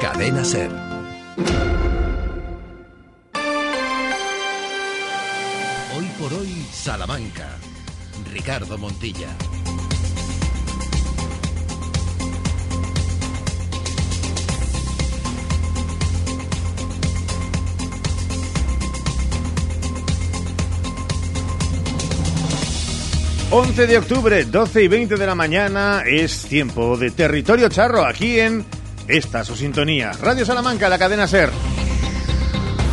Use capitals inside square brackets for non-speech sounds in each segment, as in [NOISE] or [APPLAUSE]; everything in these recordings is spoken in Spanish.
Cadena Ser. Hoy por hoy, Salamanca. Ricardo Montilla. 11 de octubre, 12 y 20 de la mañana, es tiempo de territorio charro aquí en esta su sintonía. Radio Salamanca, la cadena Ser.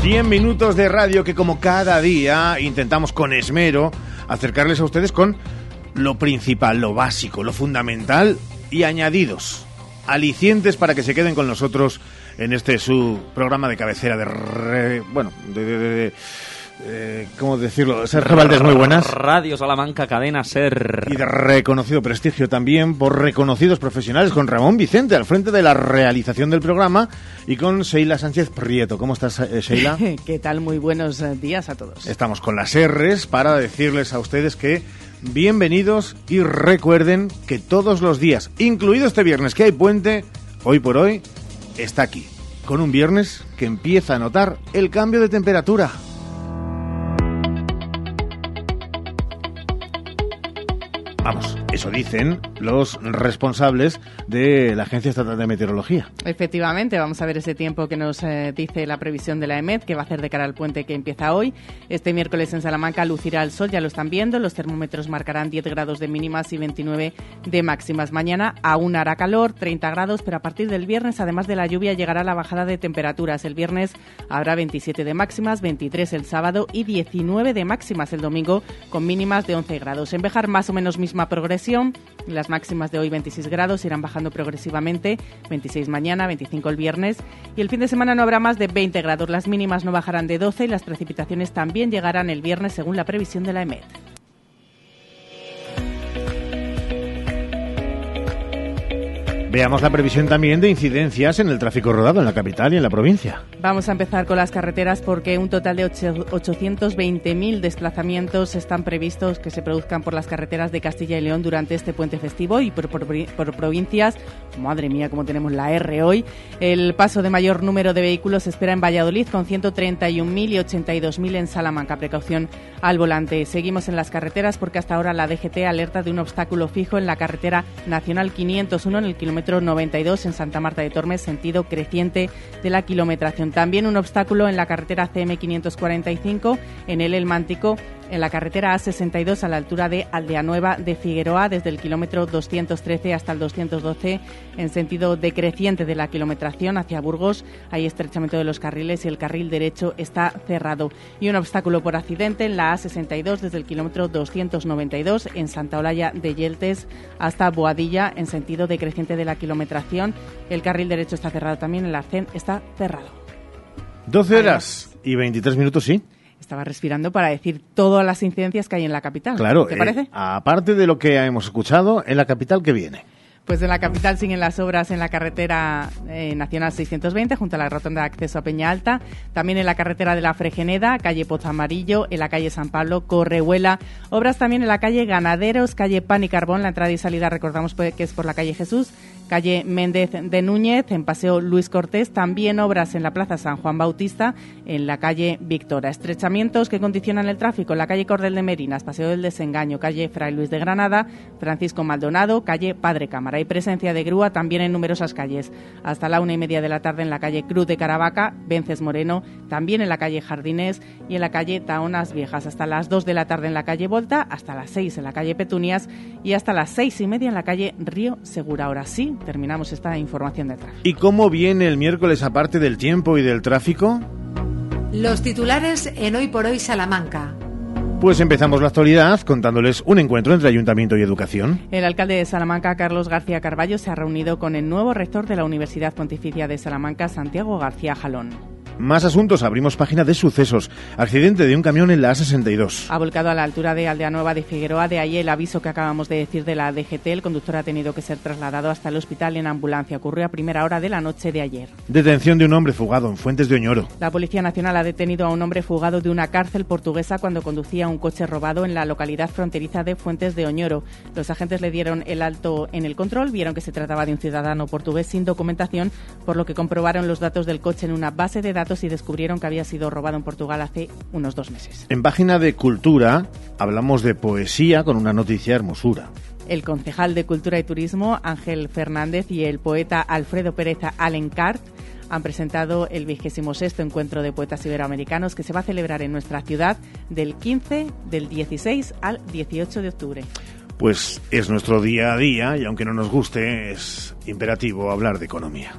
100 minutos de radio que como cada día intentamos con esmero acercarles a ustedes con lo principal, lo básico, lo fundamental y añadidos, alicientes para que se queden con nosotros en este su programa de cabecera de... bueno, de, de eh, ¿cómo decirlo? Ser Revaldes muy buenas. Radio Salamanca, cadena Ser. Y de reconocido prestigio también por reconocidos profesionales, con Ramón Vicente al frente de la realización del programa y con Sheila Sánchez Prieto. ¿Cómo estás, eh, Sheila? [LAUGHS] ¿Qué tal? Muy buenos eh, días a todos. Estamos con las R's para decirles a ustedes que bienvenidos y recuerden que todos los días, incluido este viernes que hay puente, hoy por hoy, está aquí, con un viernes que empieza a notar el cambio de temperatura. Vamos, eso dicen los responsables de la Agencia Estatal de Meteorología. Efectivamente, vamos a ver ese tiempo que nos eh, dice la previsión de la EMET, que va a hacer de cara al puente que empieza hoy. Este miércoles en Salamanca lucirá el sol, ya lo están viendo. Los termómetros marcarán 10 grados de mínimas y 29 de máximas. Mañana aún hará calor, 30 grados, pero a partir del viernes, además de la lluvia, llegará la bajada de temperaturas. El viernes habrá 27 de máximas, 23 el sábado y 19 de máximas el domingo, con mínimas de 11 grados. En Bejar, más o menos misma progresión. Las máximas de hoy 26 grados irán bajando progresivamente, 26 mañana, 25 el viernes y el fin de semana no habrá más de 20 grados. Las mínimas no bajarán de 12 y las precipitaciones también llegarán el viernes según la previsión de la EMET. Veamos la previsión también de incidencias en el tráfico rodado en la capital y en la provincia. Vamos a empezar con las carreteras porque un total de 820.000 desplazamientos están previstos que se produzcan por las carreteras de Castilla y León durante este puente festivo y por, provincias. Madre mía, como tenemos la R hoy. El paso de mayor número de vehículos se espera en Valladolid con 131.000 y 82.000 en Salamanca. Precaución al volante. Seguimos en las carreteras porque hasta ahora la DGT alerta de un obstáculo fijo en la carretera nacional 501 en el kilómetro 92 en Santa Marta de Tormes, sentido creciente de la kilometración. También un obstáculo en la carretera CM545 en el Elmántico en la carretera A62 a la altura de Aldea Nueva de Figueroa, desde el kilómetro 213 hasta el 212, en sentido decreciente de la kilometración hacia Burgos. Hay estrechamiento de los carriles y el carril derecho está cerrado. Y un obstáculo por accidente en la A62 desde el kilómetro 292 en Santa Olaya de Yeltes hasta Boadilla, en sentido decreciente de la kilometración. El carril derecho está cerrado también, el arcén está cerrado. 12 horas y 23 minutos, sí. Estaba respirando para decir todas las incidencias que hay en la capital. Claro. ¿Te parece? Eh, aparte de lo que hemos escuchado, en la capital, ¿qué viene? Pues en la capital siguen las obras en la carretera eh, nacional 620 junto a la rotonda de acceso a Peña Alta, también en la carretera de la Fregeneda, calle Pozo Amarillo, en la calle San Pablo, Correhuela, obras también en la calle Ganaderos, calle Pan y Carbón, la entrada y salida recordamos que es por la calle Jesús, calle Méndez de Núñez, en Paseo Luis Cortés, también obras en la Plaza San Juan Bautista, en la calle Victoria. Estrechamientos que condicionan el tráfico en la calle Cordel de Merinas, Paseo del Desengaño, calle Fray Luis de Granada, Francisco Maldonado, calle Padre Cámara. Hay presencia de grúa también en numerosas calles. Hasta la una y media de la tarde en la calle Cruz de Caravaca, Vences Moreno, también en la calle Jardines y en la calle Taonas Viejas. Hasta las dos de la tarde en la calle Volta, hasta las seis en la calle Petunias y hasta las seis y media en la calle Río Segura. Ahora sí, terminamos esta información de tráfico. ¿Y cómo viene el miércoles aparte del tiempo y del tráfico? Los titulares en Hoy por Hoy Salamanca. Pues empezamos la actualidad contándoles un encuentro entre Ayuntamiento y Educación. El alcalde de Salamanca, Carlos García Carballo, se ha reunido con el nuevo rector de la Universidad Pontificia de Salamanca, Santiago García Jalón. Más asuntos, abrimos página de sucesos. Accidente de un camión en la A62. Ha volcado a la altura de Aldea Nueva de Figueroa, de ahí el aviso que acabamos de decir de la DGT. El conductor ha tenido que ser trasladado hasta el hospital en ambulancia. Ocurrió a primera hora de la noche de ayer. Detención de un hombre fugado en Fuentes de Oñoro. La Policía Nacional ha detenido a un hombre fugado de una cárcel portuguesa cuando conducía un coche robado en la localidad fronteriza de Fuentes de Oñoro. Los agentes le dieron el alto en el control, vieron que se trataba de un ciudadano portugués sin documentación, por lo que comprobaron los datos del coche en una base de datos y descubrieron que había sido robado en Portugal hace unos dos meses. En página de Cultura hablamos de poesía con una noticia hermosura. El concejal de Cultura y Turismo, Ángel Fernández, y el poeta Alfredo Pérez Alencart han presentado el vigésimo sexto encuentro de poetas iberoamericanos que se va a celebrar en nuestra ciudad del 15, del 16 al 18 de octubre. Pues es nuestro día a día y aunque no nos guste, es imperativo hablar de economía.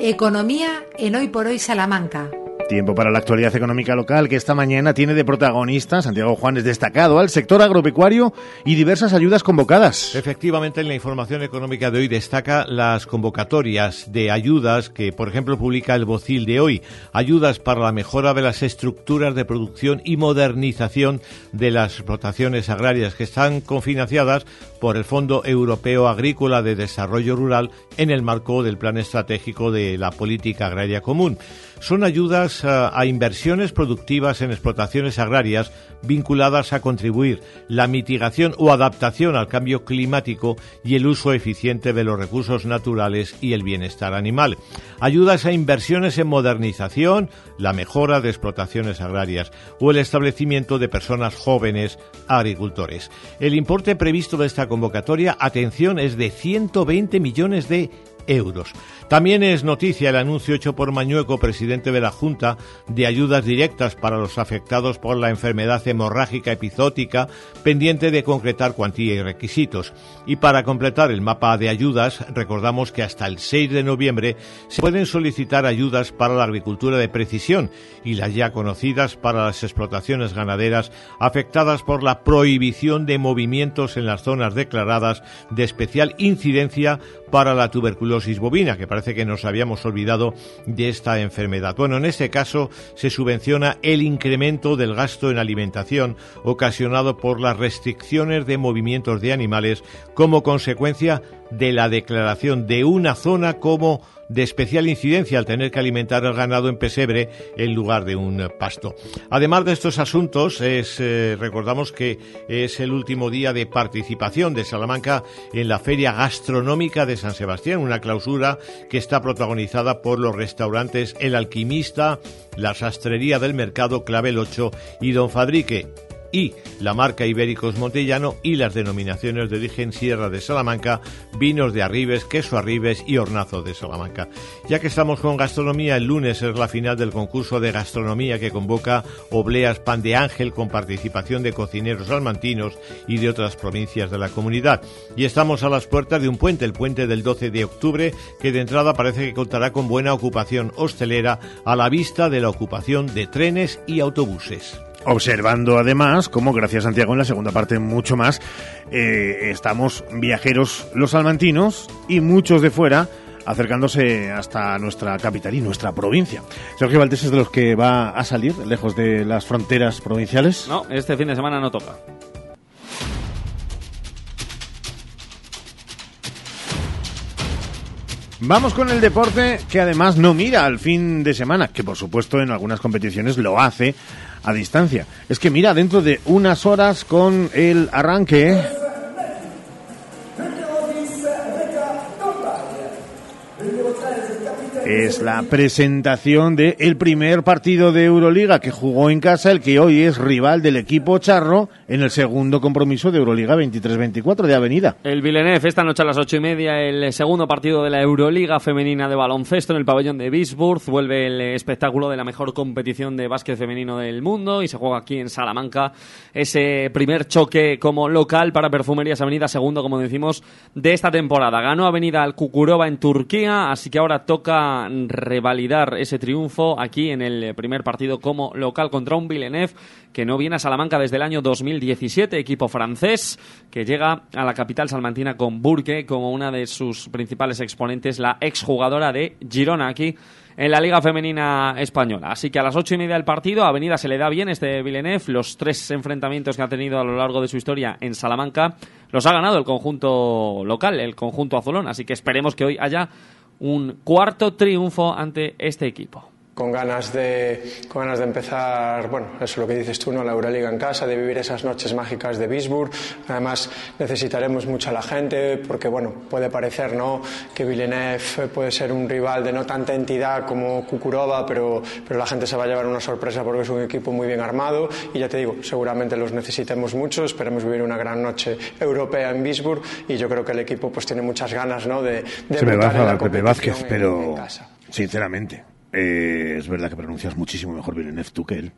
Economía en Hoy por Hoy Salamanca. Tiempo para la actualidad económica local que esta mañana tiene de protagonista Santiago Juanes destacado al sector agropecuario y diversas ayudas convocadas. Efectivamente, en la información económica de hoy destaca las convocatorias de ayudas que, por ejemplo, publica el Bocil de hoy. Ayudas para la mejora de las estructuras de producción y modernización de las explotaciones agrarias que están confinanciadas por el Fondo Europeo Agrícola de Desarrollo Rural en el marco del Plan Estratégico de la Política Agraria Común. Son ayudas a, inversiones productivas en explotaciones agrarias vinculadas a contribuir la mitigación o adaptación al cambio climático y el uso eficiente de los recursos naturales y el bienestar animal. Ayudas a inversiones en modernización, la mejora de explotaciones agrarias o el establecimiento de personas jóvenes agricultores. El importe previsto de esta convocatoria, atención, es de 120 millones de También es noticia el anuncio hecho por Mañueco, presidente de la Junta, de ayudas directas para los afectados por la enfermedad hemorrágica epizótica, pendiente de concretar cuantía y requisitos. Y para completar el mapa de ayudas, recordamos que hasta el 6 de noviembre se pueden solicitar ayudas para la agricultura de precisión y las ya conocidas para las explotaciones ganaderas afectadas por la prohibición de movimientos en las zonas declaradas de especial incidencia para la tuberculosis bovina, que parece que nos habíamos olvidado de esta enfermedad. Bueno, en este caso se subvenciona el incremento del gasto en alimentación ocasionado por las restricciones de movimientos de animales como consecuencia de la declaración de una zona como de especial incidencia al tener que alimentar al ganado en pesebre en lugar de un pasto. Además de estos asuntos, eh, recordamos que es el último día de participación de Salamanca en la Feria Gastronómica de San Sebastián, una clausura que está protagonizada por los restaurantes El Alquimista, la Sastrería del Mercado Clavel 8 y Don Fadrique y la marca Ibéricos Montellano y las denominaciones de origen Sierra de Salamanca, vinos de Arribes, queso Arribes y hornazo de Salamanca. Ya que estamos con gastronomía, el lunes es la final del concurso de gastronomía que convoca Obleas Pan de Ángel con participación de cocineros salmantinos y de otras provincias de la comunidad. Y estamos a las puertas de un puente, el puente del 12 de octubre, que de entrada parece que contará con buena ocupación hostelera a la vista de la ocupación de trenes y autobuses observando además cómo, gracias Santiago, en la segunda parte mucho más, eh, estamos viajeros los salmantinos y muchos de fuera acercándose hasta nuestra capital y nuestra provincia. Sergio Valdés es de los que va a salir lejos de las fronteras provinciales. No, este fin de semana no toca. Vamos con el deporte que además no mira al fin de semana, que por supuesto en algunas competiciones lo hace a distancia. Es que mira, dentro de unas horas con el arranque es la presentación del el primer partido de Euroliga que jugó en casa, el que hoy es rival del equipo charro en el segundo compromiso de Euroliga 23-24 de Avenida. El Villeneuve esta noche a las ocho y media, el segundo partido de la Euroliga femenina de baloncesto en el pabellón de Bisburg. Vuelve el espectáculo de la mejor competición de básquet femenino del mundo y se juega aquí en Salamanca ese primer choque como local para Perfumerías Avenida, segundo, como decimos, de esta temporada. Ganó Avenida al Kukurova en Turquía, así que ahora ahora revalidar ese triunfo aquí en el primer partido como local contra un Villeneuve que no viene a Salamanca desde el año 2017, equipo francés que llega a la capital salmantina con Burke como una de sus principales exponentes, la exjugadora de Girona aquí en la Liga Femenina Española. Así que a las ocho y media del partido, Avenida se le da bien este Villeneuve. Los tres enfrentamientos que ha tenido a lo largo de su historia en Salamanca los ha ganado el conjunto local, el conjunto azulón. Así que esperemos que hoy haya un cuarto triunfo ante este equipo con ganas de con ganas de empezar, bueno, eso es lo que dices tú, ¿no? La Euroliga en casa, de vivir esas noches mágicas de Bisburg. Además, necesitaremos mucho a la gente porque, bueno, puede parecer, ¿no? Que Villeneuve puede ser un rival de no tanta entidad como Kukurova, pero, pero la gente se va a llevar una sorpresa porque es un equipo muy bien armado y ya te digo, seguramente los necesitemos mucho. Esperemos vivir una gran noche europea en Bisburg y yo creo que el equipo pues tiene muchas ganas, ¿no? De, de se me va a dar Pepe Vázquez, pero sinceramente eh, es verdad que pronuncias muchísimo mejor Villeneuve tú que él.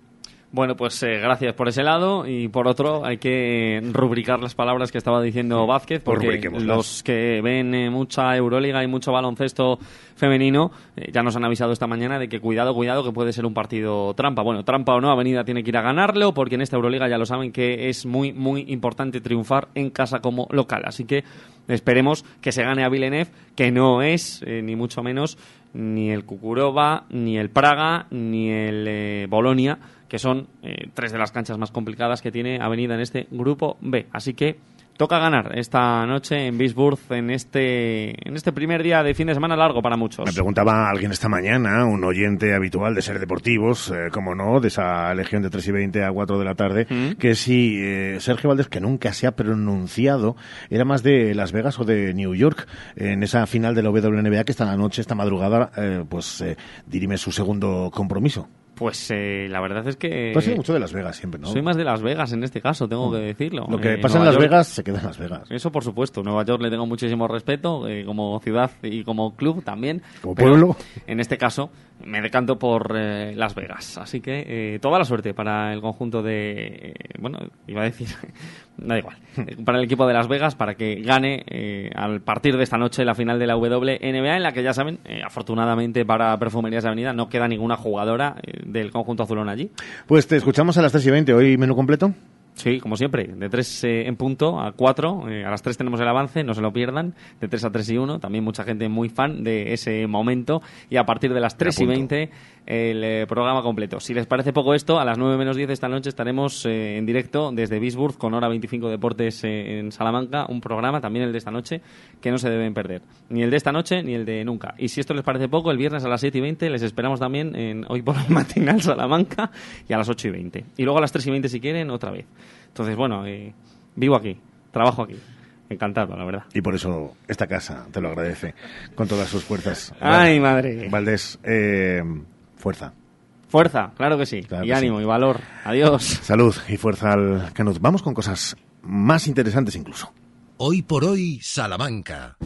Bueno, pues eh, gracias por ese lado y por otro hay que rubricar las palabras que estaba diciendo Vázquez porque los que ven eh, mucha Euroliga y mucho baloncesto femenino ya nos han avisado esta mañana de que cuidado, cuidado que puede ser un partido trampa. Bueno, trampa o no, Avenida tiene que ir a ganarlo porque en esta Euroliga ya lo saben que es muy, muy importante triunfar en casa como local. Así que esperemos que se gane a Villeneuve, que no es, ni mucho menos, ni el Kukurova, ni el Praga, ni el eh, Bolonia, que son eh, tres de las canchas más complicadas que tiene Avenida en este grupo B. Así que toca ganar esta noche en Bisburg en este en este primer día de fin de semana largo para muchos. Me preguntaba alguien esta mañana, un oyente habitual de Ser Deportivos, eh, como no, de esa legión de 3 y 20 a 4 de la tarde, mm. que si eh, Sergio Valdés, que nunca se ha pronunciado, era más de Las Vegas o de New York, en esa final de la WNBA que esta noche, esta madrugada, eh, pues dirime su segundo compromiso. Pues eh, la verdad es que... Pues sí, mucho de Las Vegas siempre, ¿no? Soy más de Las Vegas en este caso, tengo que decirlo. Lo que eh, pasa en Las Vegas se queda en Las Vegas. Eso por supuesto. Nueva York le tengo muchísimo respeto, eh, como ciudad y como club también. Como pueblo. En este caso me decanto por Las Vegas. Así que toda la suerte para el conjunto de... bueno, iba a decir da igual, para el equipo de Las Vegas para que gane eh, al partir de esta noche la final de la WNBA en la que ya saben, eh, afortunadamente para Perfumerías de Avenida no queda ninguna jugadora eh, del conjunto azulón allí. Pues te escuchamos a las 3 y 20, hoy menú completo. Sí, como siempre, de 3 eh, en punto a 4. Eh, a las 3 tenemos el avance, no se lo pierdan. De 3 a 3 y 1. También mucha gente muy fan de ese momento. Y a partir de las 3 y 20, el eh, programa completo. Si les parece poco esto, a las 9 menos 10 esta noche estaremos en directo desde Bisburg con Hora 25 Deportes en Salamanca. Un programa, también el de esta noche, que no se deben perder. Ni el de esta noche ni el de nunca. Y si esto les parece poco, el viernes a las 7 y 20 les esperamos también en Hoy por el [LAUGHS] Matinal Salamanca y a las 8 y 20. Y luego a las 3 y 20 si quieren, otra vez. Entonces, bueno, eh, vivo aquí, trabajo aquí. Encantado, la verdad. Y por eso esta casa te lo agradece con todas sus fuerzas. ¡Ay, madre! Valdés, eh, fuerza. Fuerza, claro que sí. y ánimo y valor. Adiós. [LAUGHS] Salud y fuerza al Canut. Vamos con cosas más interesantes incluso. Hoy por hoy, Salamanca.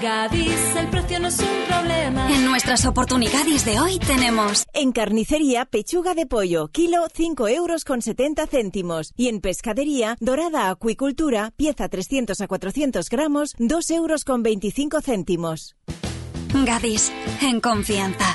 Gadis, el precio no es un problema. En nuestras oportunidades de hoy tenemos... En carnicería, pechuga de pollo, kilo 5 euros con 70 céntimos. Y en pescadería, dorada acuicultura, pieza 300 a 400 gramos, 2 euros con 25 céntimos. Gadis, en confianza.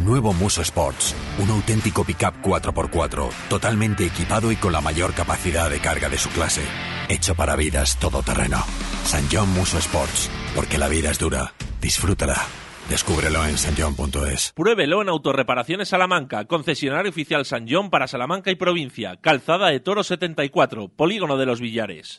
Nuevo Muso Sports, un auténtico pickup 4x4, totalmente equipado y con la mayor capacidad de carga de su clase. Hecho para vidas todoterreno. San John Muso Sports, porque la vida es dura. Disfrútala. Descúbrelo en sanjon.es. Pruébelo en Autorreparaciones Salamanca, concesionario oficial San John para Salamanca y provincia. Calzada de Toro 74, Polígono de los Villares.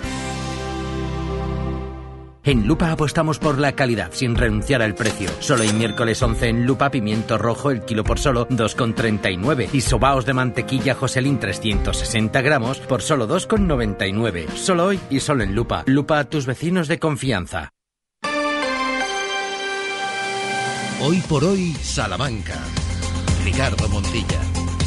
En Lupa apostamos por la calidad sin renunciar al precio. Solo el miércoles 11 en Lupa pimiento rojo el kilo por solo 2,39 y sobaos de mantequilla Joselín 360 gramos por solo 2,99. Solo hoy y solo en Lupa. Lupa a tus vecinos de confianza. Hoy por hoy, Salamanca. Ricardo Montilla.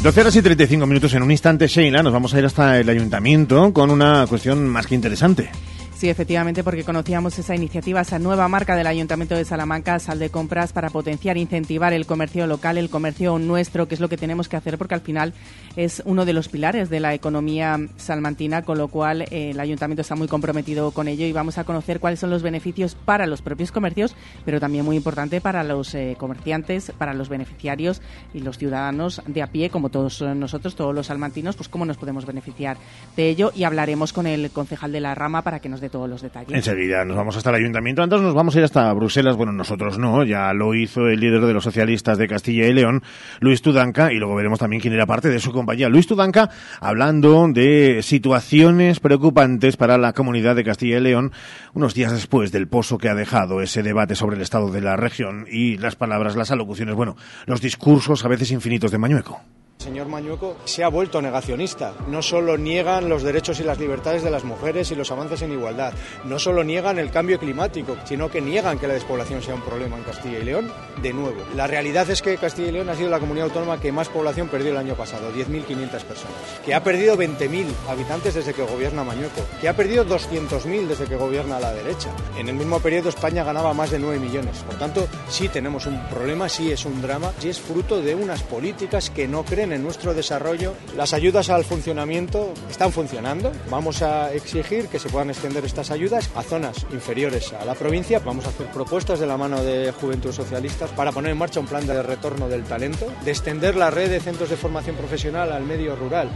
12 horas y 35 minutos en un instante, Sheila. Nos vamos a ir hasta el ayuntamiento con una cuestión más que interesante. Sí, efectivamente, porque conocíamos esa iniciativa, esa nueva marca del Ayuntamiento de Salamanca, Sal de Compras, para potenciar incentivar el comercio local, el comercio nuestro, que es lo que tenemos que hacer, porque al final es uno de los pilares de la economía salmantina, con lo cual eh, el Ayuntamiento está muy comprometido con ello y vamos a conocer cuáles son los beneficios para los propios comercios, pero también muy importante para los eh, comerciantes, para los beneficiarios y los ciudadanos de a pie, como todos nosotros, todos los salmantinos, pues cómo nos podemos beneficiar de ello. Y hablaremos con el concejal de la rama para que nos todos los detalles. Enseguida nos vamos hasta el ayuntamiento. Antes nos vamos a ir hasta Bruselas. Bueno, nosotros no, ya lo hizo el líder de los socialistas de Castilla y León, Luis Tudanca, y luego veremos también quién era parte de su compañía. Luis Tudanca hablando de situaciones preocupantes para la comunidad de Castilla y León unos días después del pozo que ha dejado ese debate sobre el estado de la región y las palabras, las alocuciones, bueno, los discursos a veces infinitos de Mañueco. Señor Mañueco se ha vuelto negacionista. No solo niegan los derechos y las libertades de las mujeres y los avances en igualdad, no solo niegan el cambio climático, sino que niegan que la despoblación sea un problema en Castilla y León, de nuevo. La realidad es que Castilla y León ha sido la comunidad autónoma que más población perdió el año pasado, 10.500 personas, que ha perdido 20.000 habitantes desde que gobierna Mañueco, que ha perdido 200.000 desde que gobierna la derecha. En el mismo periodo España ganaba más de 9 millones. Por tanto, sí tenemos un problema, sí es un drama, sí es fruto de unas políticas que no creen en nuestro desarrollo. Las ayudas al funcionamiento están funcionando. Vamos a exigir que se puedan extender estas ayudas a zonas inferiores a la provincia. Vamos a hacer propuestas de la mano de Juventud Socialistas para poner en marcha un plan de retorno del talento, de extender la red de centros de formación profesional al medio rural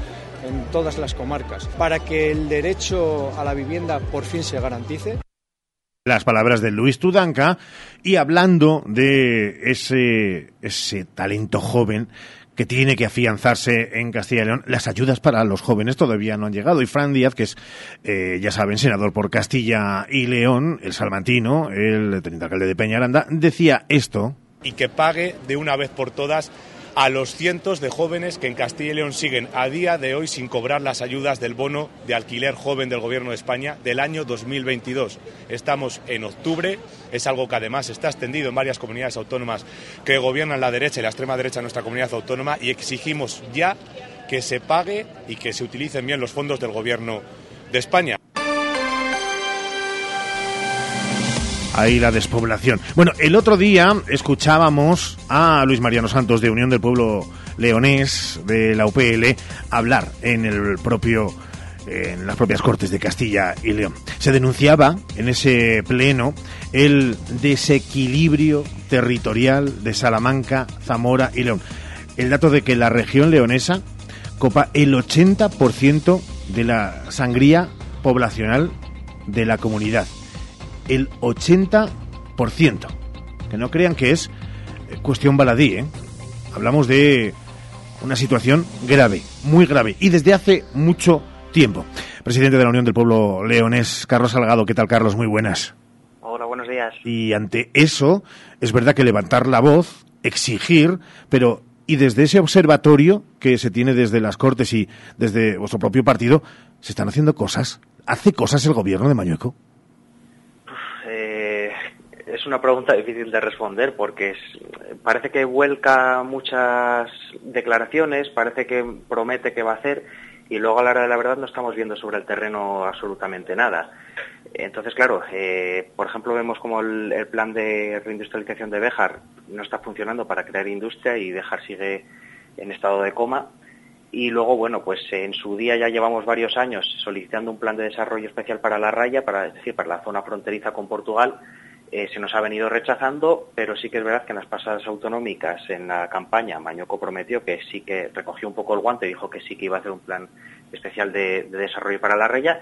en todas las comarcas, para que el derecho a la vivienda por fin se garantice las palabras de Luis Tudanca y hablando de ese, ese talento joven que tiene que afianzarse en Castilla y León. Las ayudas para los jóvenes todavía no han llegado. Y Fran Díaz, que es, eh, ya saben, senador por Castilla y León, el salmantino, el teniente alcalde de Peñaranda, decía esto. Y que pague de una vez por todas a los cientos de jóvenes que en Castilla y León siguen a día de hoy sin cobrar las ayudas del bono de alquiler joven del Gobierno de España del año 2022. Estamos en octubre, es algo que además está extendido en varias comunidades autónomas que gobiernan la derecha y la extrema derecha en nuestra comunidad autónoma y exigimos ya que se pague y que se utilicen bien los fondos del Gobierno de España. Ahí la despoblación. Bueno, el otro día escuchábamos a Luis Mariano Santos de Unión del Pueblo Leonés de la UPL hablar en el propio en las propias Cortes de Castilla y León. Se denunciaba en ese pleno el desequilibrio territorial de Salamanca, Zamora y León. El dato de que la región leonesa copa el 80% de la sangría poblacional de la comunidad el 80%. Que no crean que es eh, cuestión baladí, ¿eh? Hablamos de una situación grave, muy grave, y desde hace mucho tiempo. Presidente de la Unión del Pueblo Leonés, Carlos Salgado. ¿Qué tal, Carlos? Muy buenas. Hola, buenos días. Y ante eso, es verdad que levantar la voz, exigir, pero y desde ese observatorio que se tiene desde las Cortes y desde vuestro propio partido, se están haciendo cosas. ¿Hace cosas el gobierno de Mañueco? Es una pregunta difícil de responder porque parece que vuelca muchas declaraciones, parece que promete que va a hacer y luego a la hora de la verdad no estamos viendo sobre el terreno absolutamente nada. Entonces, claro, eh, por ejemplo, vemos como el, plan de reindustrialización de Béjar no está funcionando para crear industria y Béjar sigue en estado de coma. Y luego, bueno, pues en su día ya llevamos varios años solicitando un plan de desarrollo especial para la raya, para, es decir, para la zona fronteriza con Portugal. Eh, se nos ha venido rechazando, pero sí que es verdad que en las pasadas autonómicas, en la campaña, Mañoco prometió que sí que recogió un poco el guante, dijo que sí que iba a hacer un plan especial de, de desarrollo para la raya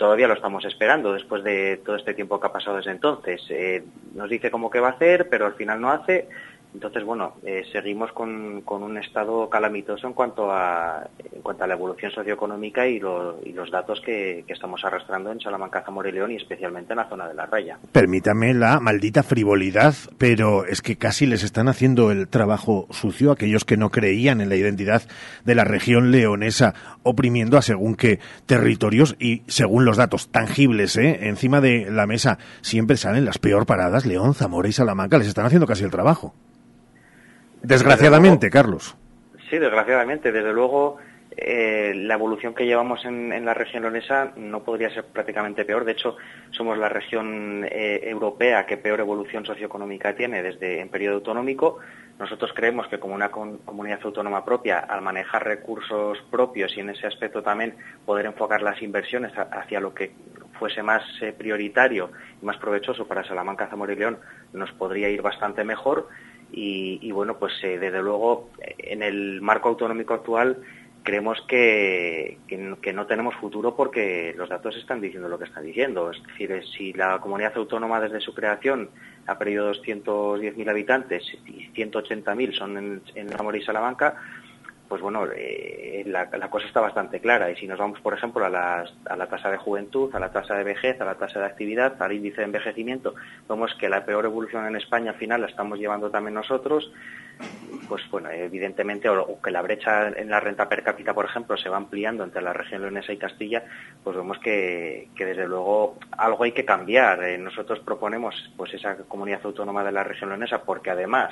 todavía lo estamos esperando después de todo este tiempo que ha pasado desde entonces. Eh, nos dice cómo que va a hacer, pero al final no hace. Entonces, bueno, eh, seguimos con, un estado calamitoso en cuanto a, en cuanto a la evolución socioeconómica y, y los datos que, estamos arrastrando en Salamanca, Zamora y León y especialmente en la zona de la raya. Permítame la maldita frivolidad, pero es que casi les están haciendo el trabajo sucio a aquellos que no creían en la identidad de la región leonesa, oprimiendo a según qué territorios y según los datos tangibles, ¿eh? encima de la mesa siempre salen las peor paradas, León, Zamora y Salamanca, les están haciendo casi el trabajo. Desgraciadamente, Carlos. Sí, desgraciadamente. Desde luego, eh, la evolución que llevamos en, la región leonesa no podría ser prácticamente peor. De hecho, somos la región eh, europea que peor evolución socioeconómica tiene desde en periodo autonómico. Nosotros creemos que como una comunidad autónoma propia, al manejar recursos propios y en ese aspecto también poder enfocar las inversiones hacia lo que fuese más eh, prioritario y más provechoso para Salamanca, Zamora y León, nos podría ir bastante mejor. Y, bueno, pues eh, desde luego en el marco autonómico actual creemos que, que, no tenemos futuro porque los datos están diciendo lo que están diciendo. Es decir, si la comunidad autónoma desde su creación ha perdido 210.000 habitantes y 180.000 son en, en Zamora y Salamanca, pues bueno, eh, la, cosa está bastante clara. Y si nos vamos, por ejemplo, a, la tasa de juventud, a la tasa de vejez, a la tasa de actividad, al índice de envejecimiento, vemos que la peor evolución en España al final la estamos llevando también nosotros. Pues bueno, evidentemente, o, que la brecha en la renta per cápita, por ejemplo, se va ampliando entre la región leonesa y Castilla, pues vemos que, desde luego algo hay que cambiar. Eh, nosotros proponemos pues esa comunidad autónoma de la región leonesa porque además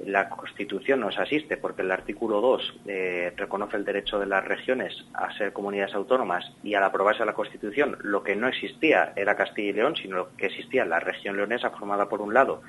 la Constitución nos asiste porque el artículo 2 eh, reconoce el derecho de las regiones a ser comunidades autónomas y al aprobarse la Constitución lo que no existía era Castilla y León, sino que existía la región leonesa formada por un lado,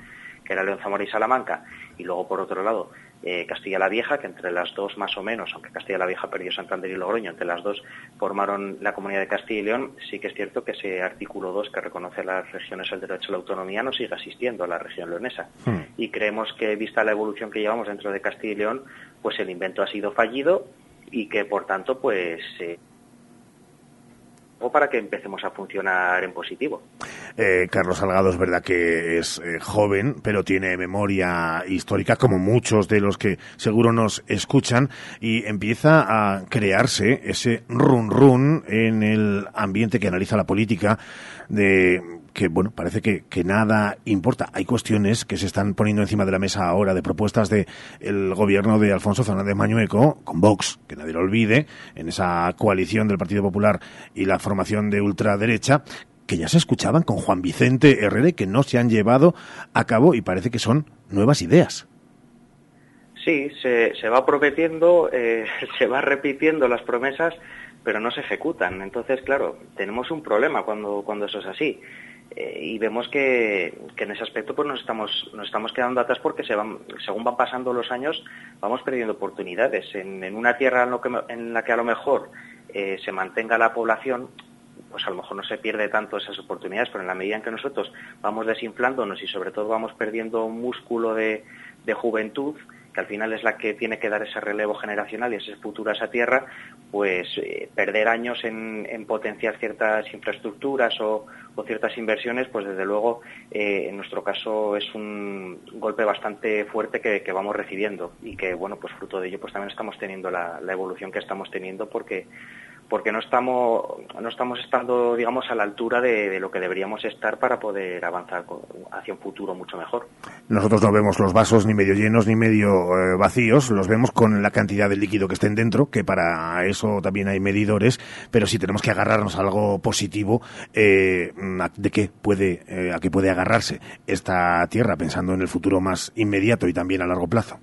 que era León, Zamora y Salamanca, y luego por otro lado eh, Castilla la Vieja, que entre las dos más o menos, aunque Castilla la Vieja perdió Santander y Logroño, entre las dos formaron la comunidad de Castilla y León, sí que es cierto que ese artículo 2 que reconoce a las regiones el derecho a la autonomía no sigue asistiendo a la región leonesa. Hmm. Y creemos que, vista la evolución que llevamos dentro de Castilla y León, pues el invento ha sido fallido y que, por tanto, pues... Eh, o para que empecemos a funcionar en positivo. Eh, Carlos Salgado es verdad que es eh, joven, pero tiene memoria histórica, como muchos de los que seguro nos escuchan, y empieza a crearse ese run run en el ambiente que analiza la política de que bueno, parece que, que, nada importa. Hay cuestiones que se están poniendo encima de la mesa ahora de propuestas del el gobierno de Alfonso Fernández Mañueco con Vox, que nadie lo olvide, en esa coalición del Partido Popular y la formación de ultraderecha, que ya se escuchaban con Juan Vicente Herrera que no se han llevado a cabo y parece que son nuevas ideas. Sí, se, se va prometiendo, eh, [LAUGHS] se va repitiendo las promesas, pero no se ejecutan. Entonces, claro, tenemos un problema cuando, cuando eso es así. Eh, y vemos que, en ese aspecto pues nos estamos, nos estamos quedando atrás porque se van, según van pasando los años vamos perdiendo oportunidades. En, una tierra en, la que a lo mejor eh, se mantenga la población, pues a lo mejor no se pierde tanto esas oportunidades, pero en la medida en que nosotros vamos desinflándonos y sobre todo vamos perdiendo músculo de, de juventud, que al final es la que tiene que dar ese relevo generacional y ese futuro a esa tierra, pues eh, perder años en, potenciar ciertas infraestructuras o, ciertas inversiones, pues desde luego eh, en nuestro caso es un golpe bastante fuerte que, vamos recibiendo y que, bueno, pues fruto de ello pues también estamos teniendo la, evolución que estamos teniendo porque porque no estamos, no estamos estando, digamos, a la altura de, lo que deberíamos estar para poder avanzar hacia un futuro mucho mejor. Nosotros no vemos los vasos ni medio llenos ni medio eh, vacíos, los vemos con la cantidad de líquido que estén dentro, que para eso también hay medidores, pero si tenemos que agarrarnos a algo positivo, eh, ¿de qué puede, eh, a qué puede agarrarse esta tierra, pensando en el futuro más inmediato y también a largo plazo?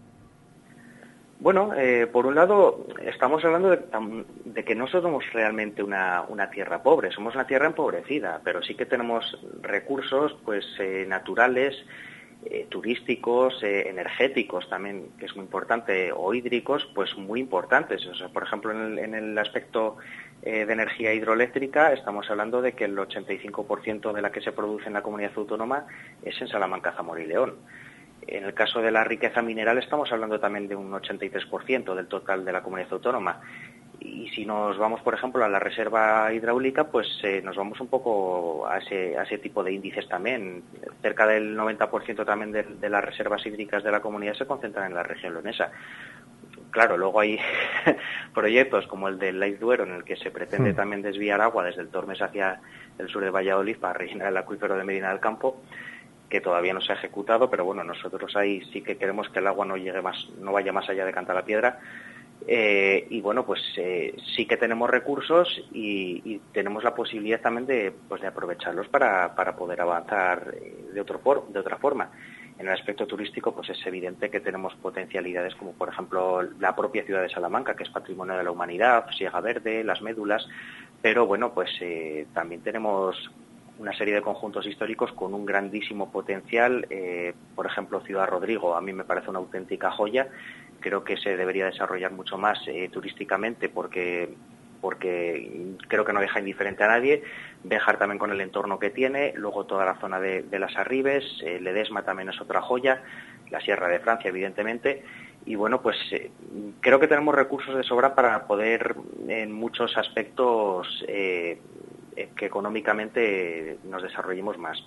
Bueno, eh, por un lado, estamos hablando de, que no somos realmente una, tierra pobre, somos una tierra empobrecida, pero sí que tenemos recursos pues, eh, naturales, eh, turísticos, energéticos también, que es muy importante, o hídricos, pues muy importantes. por ejemplo, en el, en el aspecto de energía hidroeléctrica, estamos hablando de que el 85% de la que se produce en la comunidad autónoma es en Salamanca, Zamora y León. En el caso de la riqueza mineral estamos hablando también de un 83% del total de la comunidad autónoma. Y si nos vamos, por ejemplo, a la reserva hidráulica, pues eh, nos vamos un poco a ese, a ese, tipo de índices también. Cerca del 90% también de, las reservas hídricas de la comunidad se concentran en la región leonesa. Claro, luego hay [LAUGHS] proyectos como el del Laiz Duero, en el que se pretende hmm. también desviar agua desde el Tormes hacia el sur de Valladolid para rellenar el acuífero de Medina del Campo que todavía no se ha ejecutado, pero bueno, nosotros ahí sí que queremos que el agua no llegue más, no vaya más allá de Canta la Piedra. Eh, y bueno, pues eh, sí que tenemos recursos y, tenemos la posibilidad también de, pues de aprovecharlos para, para poder avanzar eh, de, otro de otra forma. En el aspecto turístico, pues es evidente que tenemos potencialidades como, por ejemplo, la propia ciudad de Salamanca, que es patrimonio de la humanidad, Siega Verde, las médulas, pero bueno, pues también tenemos una serie de conjuntos históricos con un grandísimo potencial. Eh, por ejemplo, Ciudad Rodrigo, a mí me parece una auténtica joya. Creo que se debería desarrollar mucho más eh, turísticamente porque porque creo que no deja indiferente a nadie. Dejar también con el entorno que tiene, luego toda la zona de, las Arribes, eh, Ledesma también es otra joya, la Sierra de Francia, evidentemente. Y bueno, pues creo que tenemos recursos de sobra para poder en muchos aspectos que económicamente nos desarrollemos más.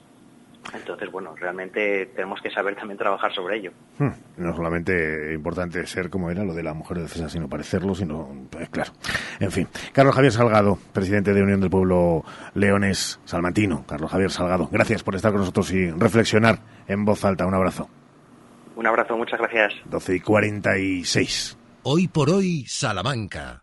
Entonces, bueno, realmente tenemos que saber también trabajar sobre ello. Hmm, no solamente importante ser como era lo de la mujer de defensa, sino parecerlo, sino, pues, claro. En fin, Carlos Javier Salgado, presidente de Unión del Pueblo Leones Salmantino. Carlos Javier Salgado, gracias por estar con nosotros y reflexionar en voz alta. Un abrazo. Un abrazo, muchas gracias. 12 y 46. Hoy por hoy, Salamanca.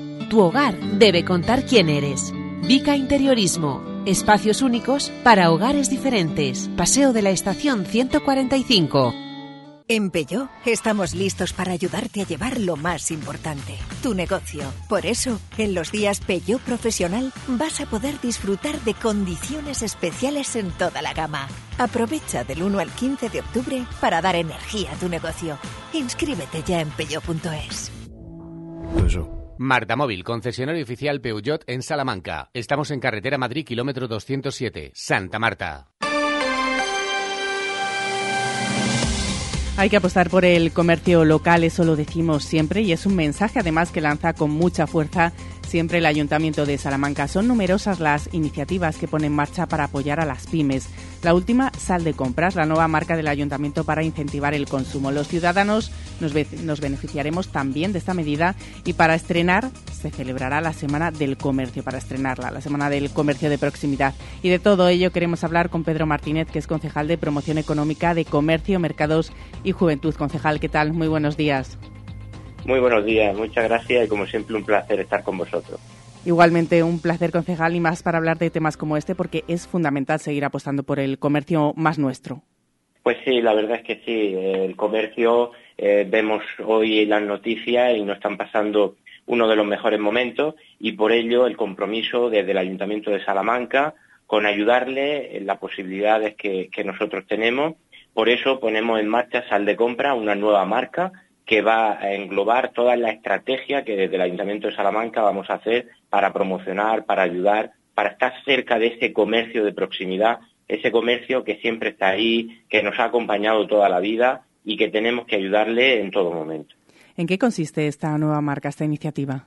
tu hogar debe contar quién eres. Vica Interiorismo. Espacios únicos para hogares diferentes. Paseo de la Estación 145. En Peyo estamos listos para ayudarte a llevar lo más importante, tu negocio. Por eso, en los días Peyo Profesional vas a poder disfrutar de condiciones especiales en toda la gama. Aprovecha del 1 al 15 de octubre para dar energía a tu negocio. Inscríbete ya en peyo.es. Marta Móvil, concesionario oficial Peugeot en Salamanca. Estamos en carretera Madrid, kilómetro 207, Santa Marta. Hay que apostar por el comercio local, eso lo decimos siempre, y es un mensaje además que lanza con mucha fuerza siempre el Ayuntamiento de Salamanca. Son numerosas las iniciativas que pone en marcha para apoyar a las pymes. La última, Sal de Compras, la nueva marca del Ayuntamiento para incentivar el consumo. Los ciudadanos nos, nos beneficiaremos también de esta medida y para estrenar se celebrará la Semana del Comercio, para estrenarla, la Semana del Comercio de Proximidad. Y de todo ello queremos hablar con Pedro Martínez, que es concejal de Promoción Económica de Comercio, Mercados y Juventud. Concejal, ¿qué tal? Muy buenos días. Muy buenos días, muchas gracias y como siempre un placer estar con vosotros. Igualmente un placer, concejal, y más para hablar de temas como este, porque es fundamental seguir apostando por el comercio más nuestro. Pues sí, la verdad es que sí. El comercio, eh, vemos hoy las noticias y nos están pasando uno de los mejores momentos y por ello el compromiso desde el Ayuntamiento de Salamanca con ayudarle en las posibilidades que, que nosotros tenemos. Por eso ponemos en marcha Sal de Compra, una nueva marca que va a englobar toda la estrategia que desde el Ayuntamiento de Salamanca vamos a hacer para promocionar, para ayudar, para estar cerca de ese comercio de proximidad, ese comercio que siempre está ahí, que nos ha acompañado toda la vida y que tenemos que ayudarle en todo momento. ¿En qué consiste esta nueva marca, esta iniciativa?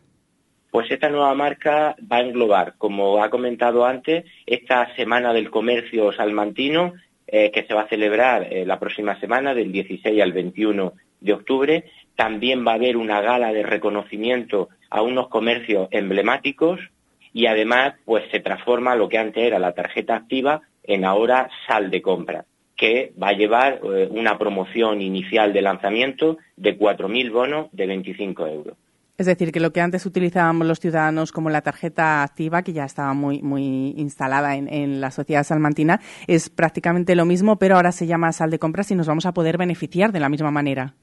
Pues esta nueva marca va a englobar, como ha comentado antes, esta Semana del Comercio Salmantino, eh, que se va a celebrar eh, la próxima semana, del 16 al 21 de octubre. También va a haber una gala de reconocimiento a unos comercios emblemáticos y además pues se transforma lo que antes era la tarjeta activa en ahora sal de compra, que va a llevar eh, una promoción inicial de lanzamiento de 4.000 bonos de 25 euros. Es decir, que lo que antes utilizábamos los ciudadanos como la tarjeta activa, que ya estaba muy, muy instalada en, la sociedad salmantina, es prácticamente lo mismo, pero ahora se llama sal de compras y nos vamos a poder beneficiar de la misma manera.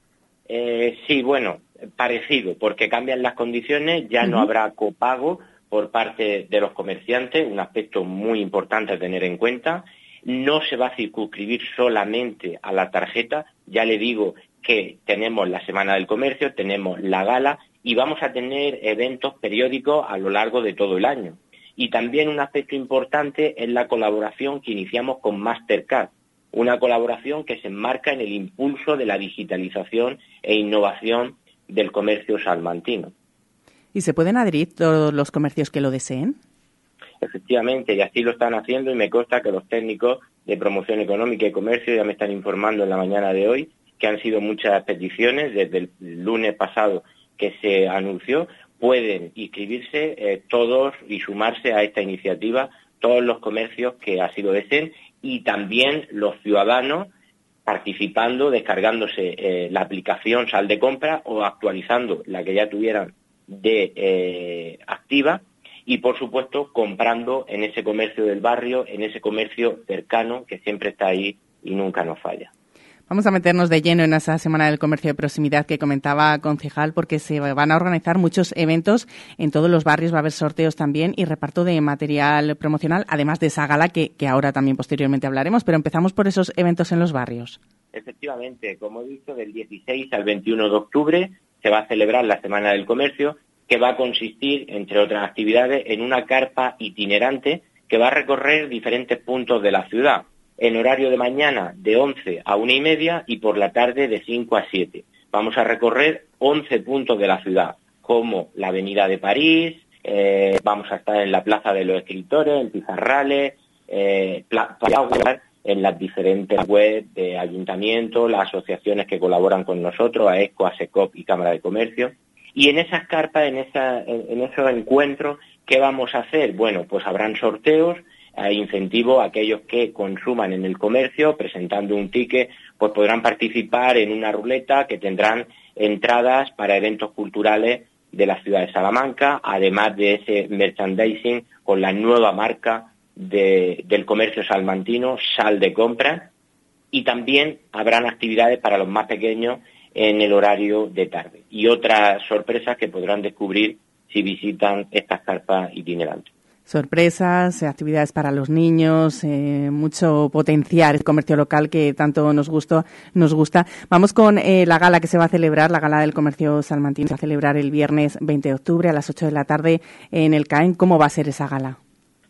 Eh, sí, bueno, parecido, porque cambian las condiciones, ya no habrá copago por parte de los comerciantes, un aspecto muy importante a tener en cuenta. No se va a circunscribir solamente a la tarjeta, ya le digo que tenemos la Semana del Comercio, tenemos la gala y vamos a tener eventos periódicos a lo largo de todo el año. Y también un aspecto importante es la colaboración que iniciamos con Mastercard, una colaboración que se enmarca en el impulso de la digitalización e innovación del comercio salmantino. ¿Y se pueden adherir todos los comercios que lo deseen? Efectivamente, y así lo están haciendo y me consta que los técnicos de promoción económica y comercio ya me están informando en la mañana de hoy que han sido muchas peticiones desde el lunes pasado que se anunció, pueden inscribirse eh, todos y sumarse a esta iniciativa todos los comercios que así lo deseen y también los ciudadanos participando, descargándose eh, la aplicación Sal de Compra o actualizando la que ya tuvieran de eh, activa y por supuesto comprando en ese comercio del barrio, en ese comercio cercano que siempre está ahí y nunca nos falla. Vamos a meternos de lleno en esa Semana del Comercio de Proximidad que comentaba Concejal, porque se van a organizar muchos eventos en todos los barrios, va a haber sorteos también y reparto de material promocional, además de esa gala que, ahora también posteriormente hablaremos, pero empezamos por esos eventos en los barrios. Efectivamente, como he dicho, del 16 al 21 de octubre se va a celebrar la Semana del Comercio, que va a consistir, entre otras actividades, en una carpa itinerante que va a recorrer diferentes puntos de la ciudad en horario de mañana de 11 a 1 y media y por la tarde de 5 a 7. Vamos a recorrer 11 puntos de la ciudad, como la Avenida de París, eh, vamos a estar en la Plaza de los Escritores, en Pizarrales, eh, en las diferentes webs de ayuntamientos, las asociaciones que colaboran con nosotros, AESCO, ASECOP y Cámara de Comercio. Y en esas cartas, en, esa, en esos encuentros, ¿qué vamos a hacer? Bueno, pues habrán sorteos, incentivo a aquellos que consuman en el comercio, presentando un ticket, pues podrán participar en una ruleta que tendrán entradas para eventos culturales de la ciudad de Salamanca, además de ese merchandising con la nueva marca del comercio salmantino, Sal de Compra, y también habrán actividades para los más pequeños en el horario de tarde. Y otras sorpresas que podrán descubrir si visitan estas carpas itinerantes sorpresas, actividades para los niños, eh, mucho potenciar el comercio local que tanto nos nos gusta. Vamos con eh, la gala que se va a celebrar, la gala del comercio salmantino, se va a celebrar el viernes 20 de octubre a las 8 de la tarde en el CAEN. ¿Cómo va a ser esa gala?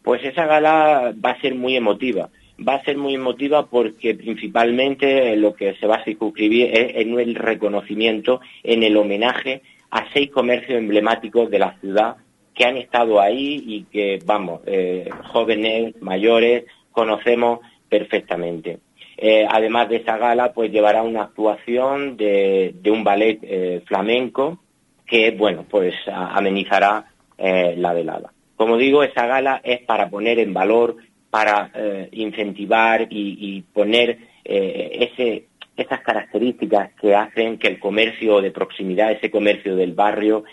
Pues esa gala va a ser muy emotiva. Va a ser muy emotiva porque principalmente lo que se va a circunscribir es en el reconocimiento, en el homenaje a seis comercios emblemáticos de la ciudad que han estado ahí y que, vamos, eh, jóvenes, mayores, conocemos perfectamente. Eh, además de esa gala, pues llevará una actuación de, un ballet eh, flamenco que, bueno, pues amenizará la velada. Como digo, esa gala es para poner en valor, para incentivar y, poner ese, esas características que hacen que el comercio de proximidad, ese comercio del barrio,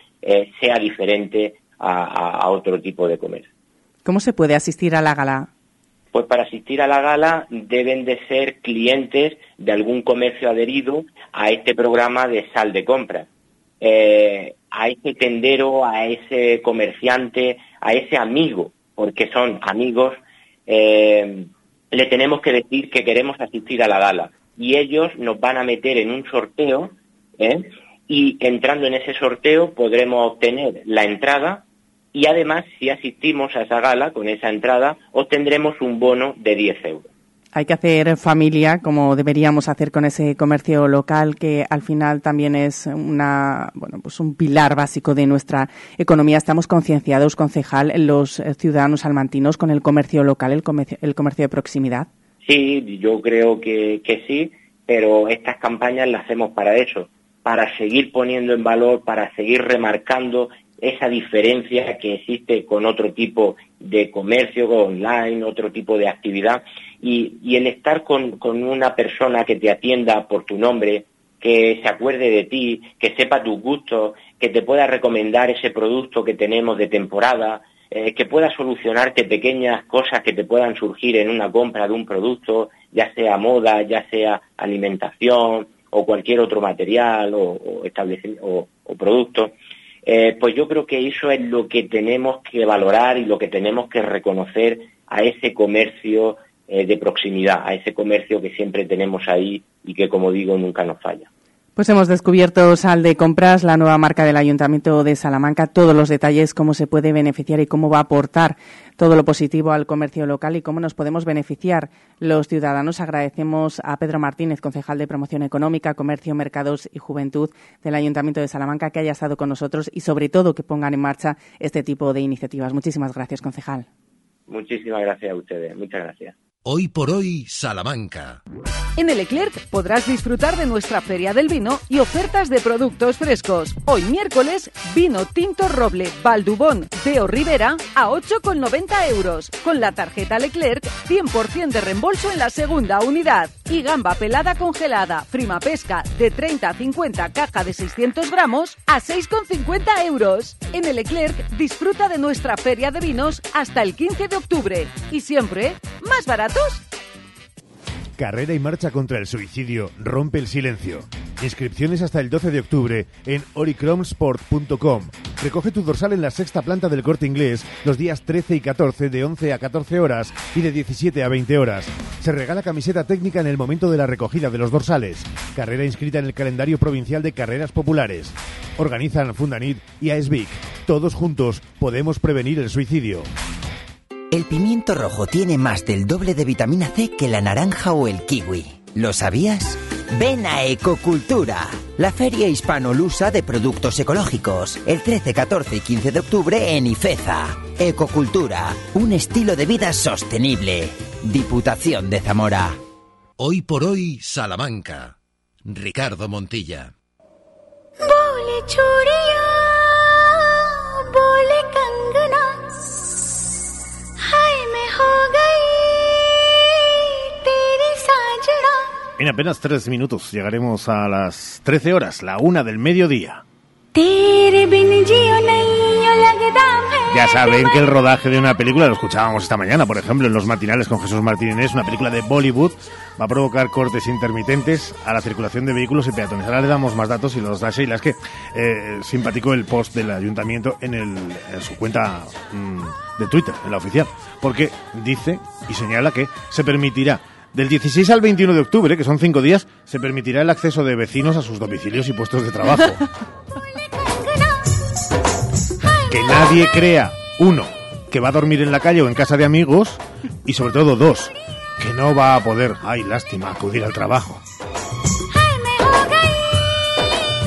sea diferente a, otro tipo de comercio. ¿Cómo se puede asistir a la gala? Pues para asistir a la gala deben de ser clientes de algún comercio adherido a este programa de sal de compra. Eh, a ese tendero, a ese comerciante, a ese amigo, porque son amigos, eh, le tenemos que decir que queremos asistir a la gala. Y ellos nos van a meter en un sorteo ¿eh? y entrando en ese sorteo podremos obtener la entrada y además si asistimos a esa gala con esa entrada obtendremos un bono de 10 euros. Hay que hacer familia, como deberíamos hacer con ese comercio local, que al final también es una, bueno, pues un pilar básico de nuestra economía. Estamos concienciados, concejal, los ciudadanos almantinos con el comercio local, el comercio, el comercio de proximidad. Sí, yo creo que, que sí, pero estas campañas las hacemos para eso, para seguir poniendo en valor, para seguir remarcando esa diferencia que existe con otro tipo de comercio online, otro tipo de actividad, y, el estar con, una persona que te atienda por tu nombre, que se acuerde de ti, que sepa tus gustos, que te pueda recomendar ese producto que tenemos de temporada, eh, que pueda solucionarte pequeñas cosas que te puedan surgir en una compra de un producto, ya sea moda, ya sea alimentación o cualquier otro material o, o producto. Eh, pues yo creo que eso es lo que tenemos que valorar y lo que tenemos que reconocer a ese comercio eh, de proximidad, a ese comercio que siempre tenemos ahí y que, como digo, nunca nos falla. Pues hemos descubierto Sal de Compras, la nueva marca del Ayuntamiento de Salamanca, todos los detalles, cómo se puede beneficiar y cómo va a aportar todo lo positivo al comercio local y cómo nos podemos beneficiar los ciudadanos. Agradecemos a Pedro Martínez, concejal de Promoción Económica, Comercio, Mercados y Juventud del Ayuntamiento de Salamanca, que haya estado con nosotros y sobre todo que pongan en marcha este tipo de iniciativas. Muchísimas gracias, concejal. Muchísimas gracias a ustedes. Muchas gracias. Hoy por hoy, Salamanca. En el Eclerc podrás disfrutar de nuestra Feria del Vino y ofertas de productos frescos. Hoy miércoles, vino tinto roble Valdubón de Rivera a 8,90 euros. Con la tarjeta Leclerc, 100% de reembolso en la segunda unidad. Y gamba pelada congelada, prima pesca de 30 a 50 caja de 600 gramos a 6,50 euros. En el Eclerc disfruta de nuestra Feria de Vinos hasta el 15 de octubre. Y siempre, más barato Carrera y marcha contra el suicidio. Rompe el silencio. Inscripciones hasta el 12 de octubre en oricromsport.com. Recoge tu dorsal en la sexta planta del corte inglés los días 13 y 14 de 11 a 14 horas y de 17 a 20 horas. Se regala camiseta técnica en el momento de la recogida de los dorsales. Carrera inscrita en el calendario provincial de carreras populares. Organizan Fundanit y AESBIC. Todos juntos podemos prevenir el suicidio. El pimiento rojo tiene más del doble de vitamina C que la naranja o el kiwi. ¿Lo sabías? Ven a Ecocultura, la feria hispano-lusa de productos ecológicos, el 13, 14 y 15 de octubre en Ifeza. Ecocultura, un estilo de vida sostenible. Diputación de Zamora. Hoy por hoy, Salamanca. Ricardo Montilla. En apenas tres minutos llegaremos a las 13 horas, la una del mediodía. Ya saben que el rodaje de una película, lo escuchábamos esta mañana, por ejemplo, en los matinales con Jesús Martínez, una película de Bollywood, va a provocar cortes intermitentes a la circulación de vehículos y peatones. Ahora le damos más datos y los da Sheila. Es que eh, simpático el post del ayuntamiento en, el, en su cuenta mm, de Twitter, en la oficial, porque dice y señala que se permitirá del 16 al 21 de octubre, que son cinco días, se permitirá el acceso de vecinos a sus domicilios y puestos de trabajo. [LAUGHS] que nadie crea, uno, que va a dormir en la calle o en casa de amigos, y sobre todo dos, que no va a poder, ay, lástima, acudir al trabajo.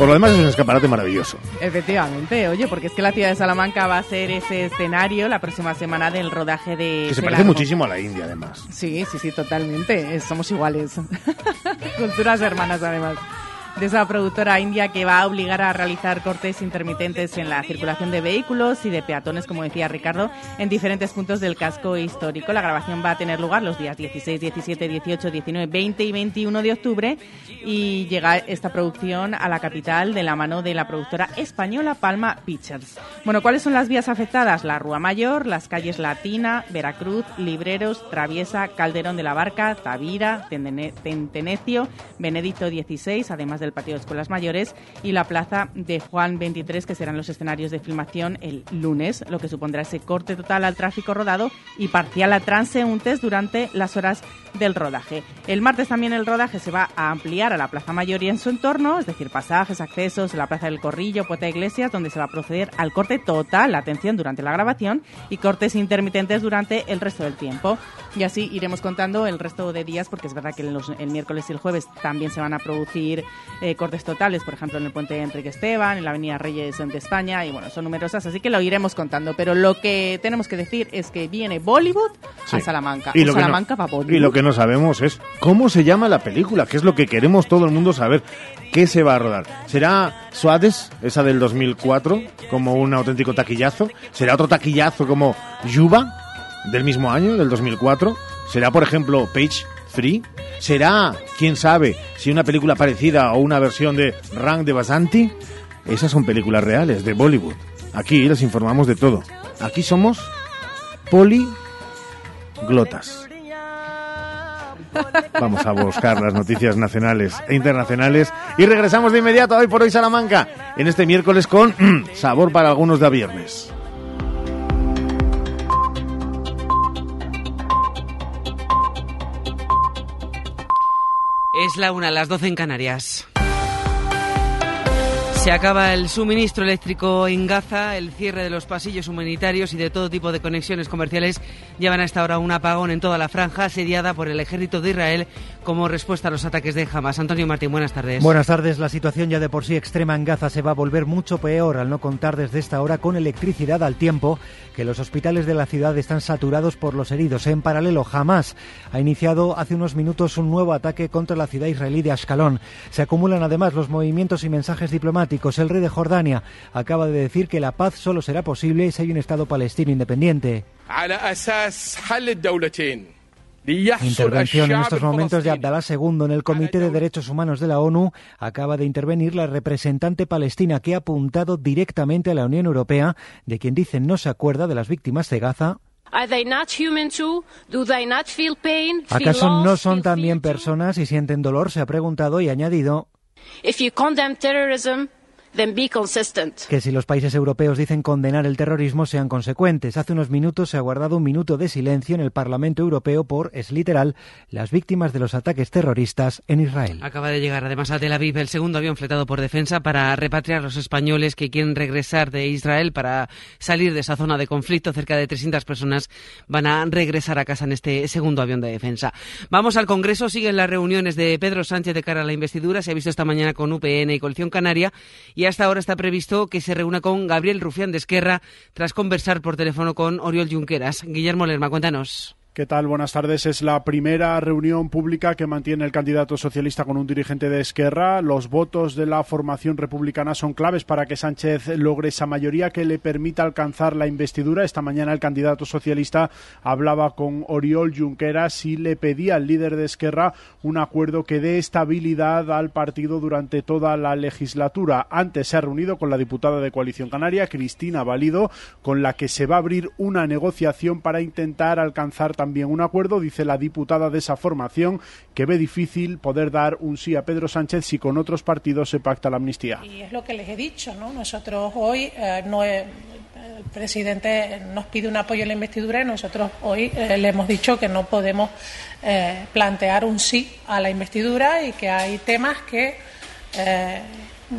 Por lo demás es un escaparate maravilloso. Efectivamente, oye, porque es que la ciudad de Salamanca va a ser ese escenario la próxima semana del rodaje de... Que se parece muchísimo a la India, además. Sí, sí, sí, totalmente. Somos iguales. [LAUGHS] Culturas hermanas, además de esa productora india que va a obligar a realizar cortes intermitentes en la circulación de vehículos y de peatones, como decía Ricardo, en diferentes puntos del casco histórico. La grabación va a tener lugar los días 16, 17, 18, 19, 20 y 21 de octubre y llega esta producción a la capital de la mano de la productora española Palma Pictures. Bueno, ¿cuáles son las vías afectadas? La Rúa Mayor, las calles Latina, Veracruz, Libreros, Traviesa, Calderón de la Barca, Tavira, Tentenecio, Benedicto XVI, además del patio de escuelas mayores y la plaza de Juan 23, que serán los escenarios de filmación el lunes, lo que supondrá ese corte total al tráfico rodado y parcial a transeúntes durante las horas del rodaje. El martes también el rodaje se va a ampliar a la Plaza Mayor y en su entorno, es decir, pasajes, accesos, la Plaza del Corrillo, Puerta de Iglesias, donde se va a proceder al corte total, atención durante la grabación y cortes intermitentes durante el resto del tiempo. Y así iremos contando el resto de días, porque es verdad que el miércoles y el jueves también se van a producir eh, cortes totales, por ejemplo, en el puente Enrique Esteban, en la Avenida Reyes de España, y bueno, son numerosas, así que lo iremos contando. Pero lo que tenemos que decir es que viene Bollywood a Salamanca. Y lo, Salamanca no, y lo que no sabemos es cómo se llama la película, que es lo que queremos todo el mundo saber. ¿Qué se va a rodar? ¿Será Suárez, esa del 2004, como un auténtico taquillazo? ¿Será otro taquillazo como Yuba, del mismo año, del 2004? ¿Será, por ejemplo, Page Free? ¿Será, quién sabe, si una película parecida o una versión de Rank de Basanti? Esas son películas reales de Bollywood. Aquí les informamos de todo. Aquí somos poliglotas. Vamos a buscar las noticias nacionales e internacionales y regresamos de inmediato hoy por hoy Salamanca en este miércoles con [CLEARS THROAT] sabor para algunos de viernes. Es la una, las doce en Canarias. Se acaba el suministro eléctrico en Gaza, el cierre de los pasillos humanitarios y de todo tipo de conexiones comerciales llevan a esta hora un apagón en toda la franja asediada por el ejército de Israel como respuesta a los ataques de Hamas. Antonio Martín, buenas tardes. Buenas tardes. La situación ya de por sí extrema en Gaza se va a volver mucho peor al no contar desde esta hora con electricidad al tiempo que los hospitales de la ciudad están saturados por los heridos. En paralelo, Hamas ha iniciado hace unos minutos un nuevo ataque contra la ciudad israelí de Ashkelon. Se acumulan además los movimientos y mensajes diplomáticos el rey de Jordania acaba de decir que la paz solo será posible si hay un Estado palestino independiente. Intervención en estos momentos de Abdalá II en el Comité de Derechos Humanos de la ONU. Acaba de intervenir la representante palestina que ha apuntado directamente a la Unión Europea, de quien dice no se acuerda de las víctimas de Gaza. ¿Acaso no son también personas y sienten dolor? Se ha preguntado y ha añadido. Que si los países europeos dicen condenar el terrorismo, sean consecuentes. Hace unos minutos se ha guardado un minuto de silencio en el Parlamento Europeo por, es literal, las víctimas de los ataques terroristas en Israel. Acaba de llegar además a Tel Aviv el segundo avión fletado por defensa para repatriar a los españoles que quieren regresar de Israel para salir de esa zona de conflicto. Cerca de 300 personas van a regresar a casa en este segundo avión de defensa. Vamos al Congreso. Siguen las reuniones de Pedro Sánchez de cara a la investidura. Se ha visto esta mañana con UPN y Coalición Canaria y hasta ahora está previsto que se reúna con Gabriel Rufián de Esquerra tras conversar por teléfono con Oriol Junqueras. Guillermo Lerma, cuéntanos. ¿Qué tal? Buenas tardes. Es la primera reunión pública que mantiene el candidato socialista con un dirigente de Esquerra. Los votos de la formación republicana son claves para que Sánchez logre esa mayoría que le permita alcanzar la investidura. Esta mañana el candidato socialista hablaba con Oriol Junqueras y le pedía al líder de Esquerra un acuerdo que dé estabilidad al partido durante toda la legislatura. Antes se ha reunido con la diputada de Coalición Canaria, Cristina Valido, con la que se va a abrir una negociación para intentar alcanzar también un acuerdo, dice la diputada de esa formación, que ve difícil poder dar un sí a Pedro Sánchez si con otros partidos se pacta la amnistía. Y es lo que les he dicho, ¿no? Nosotros hoy eh, no el presidente nos pide un apoyo en la investidura y nosotros hoy eh, le hemos dicho que no podemos eh, plantear un sí a la investidura y que hay temas que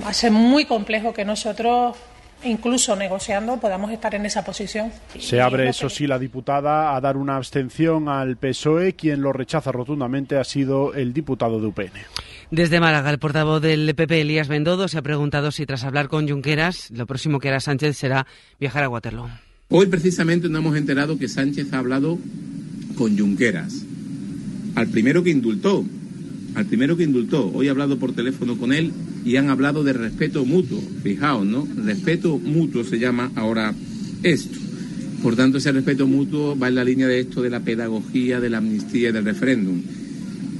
hacen muy complejo que nosotros incluso negociando podamos estar en esa posición. Se abre, eso sí, la diputada a dar una abstención al PSOE. Quien lo rechaza rotundamente ha sido el diputado de UPN. Desde Málaga, el portavoz del PP, Elías Bendodo, se ha preguntado si tras hablar con Junqueras, lo próximo que hará Sánchez será viajar a Waterloo. Hoy precisamente nos hemos enterado que Sánchez ha hablado con Junqueras, al primero que indultó, al primero que indultó. Hoy he hablado por teléfono con él y han hablado de respeto mutuo. Fijaos, ¿no? Respeto mutuo se llama ahora esto. Por tanto, ese respeto mutuo va en la línea de esto de la pedagogía, de la amnistía y del referéndum.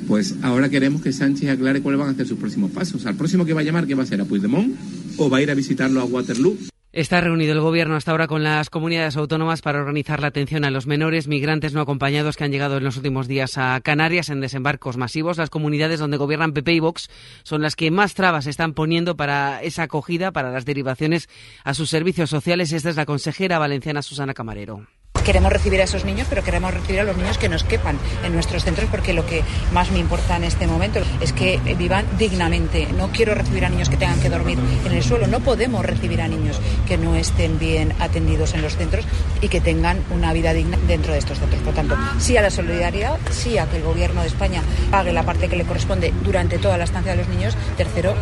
Pues ahora queremos que Sánchez aclare cuáles van a ser sus próximos pasos. Al próximo que va a llamar, ¿qué va a ser? ¿A Puigdemont? ¿O va a ir a visitarlo a Waterloo? Está reunido el Gobierno hasta ahora con las comunidades autónomas para organizar la atención a los menores migrantes no acompañados que han llegado en los últimos días a Canarias en desembarcos masivos. Las comunidades donde gobiernan PP y Vox son las que más trabas están poniendo para esa acogida, para las derivaciones a sus servicios sociales. Esta es la consejera valenciana Susana Camarero. Queremos recibir a esos niños, pero queremos recibir a los niños que nos quepan en nuestros centros, porque lo que más me importa en este momento es que vivan dignamente. No quiero recibir a niños que tengan que dormir en el suelo. No podemos recibir a niños que no estén bien atendidos en los centros y que tengan una vida digna dentro de estos centros. Por tanto, sí a la solidaridad, sí a que el Gobierno de España pague la parte que le corresponde durante toda la estancia de los niños. Tercero,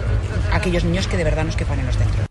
aquellos niños que de verdad nos quepan en los centros.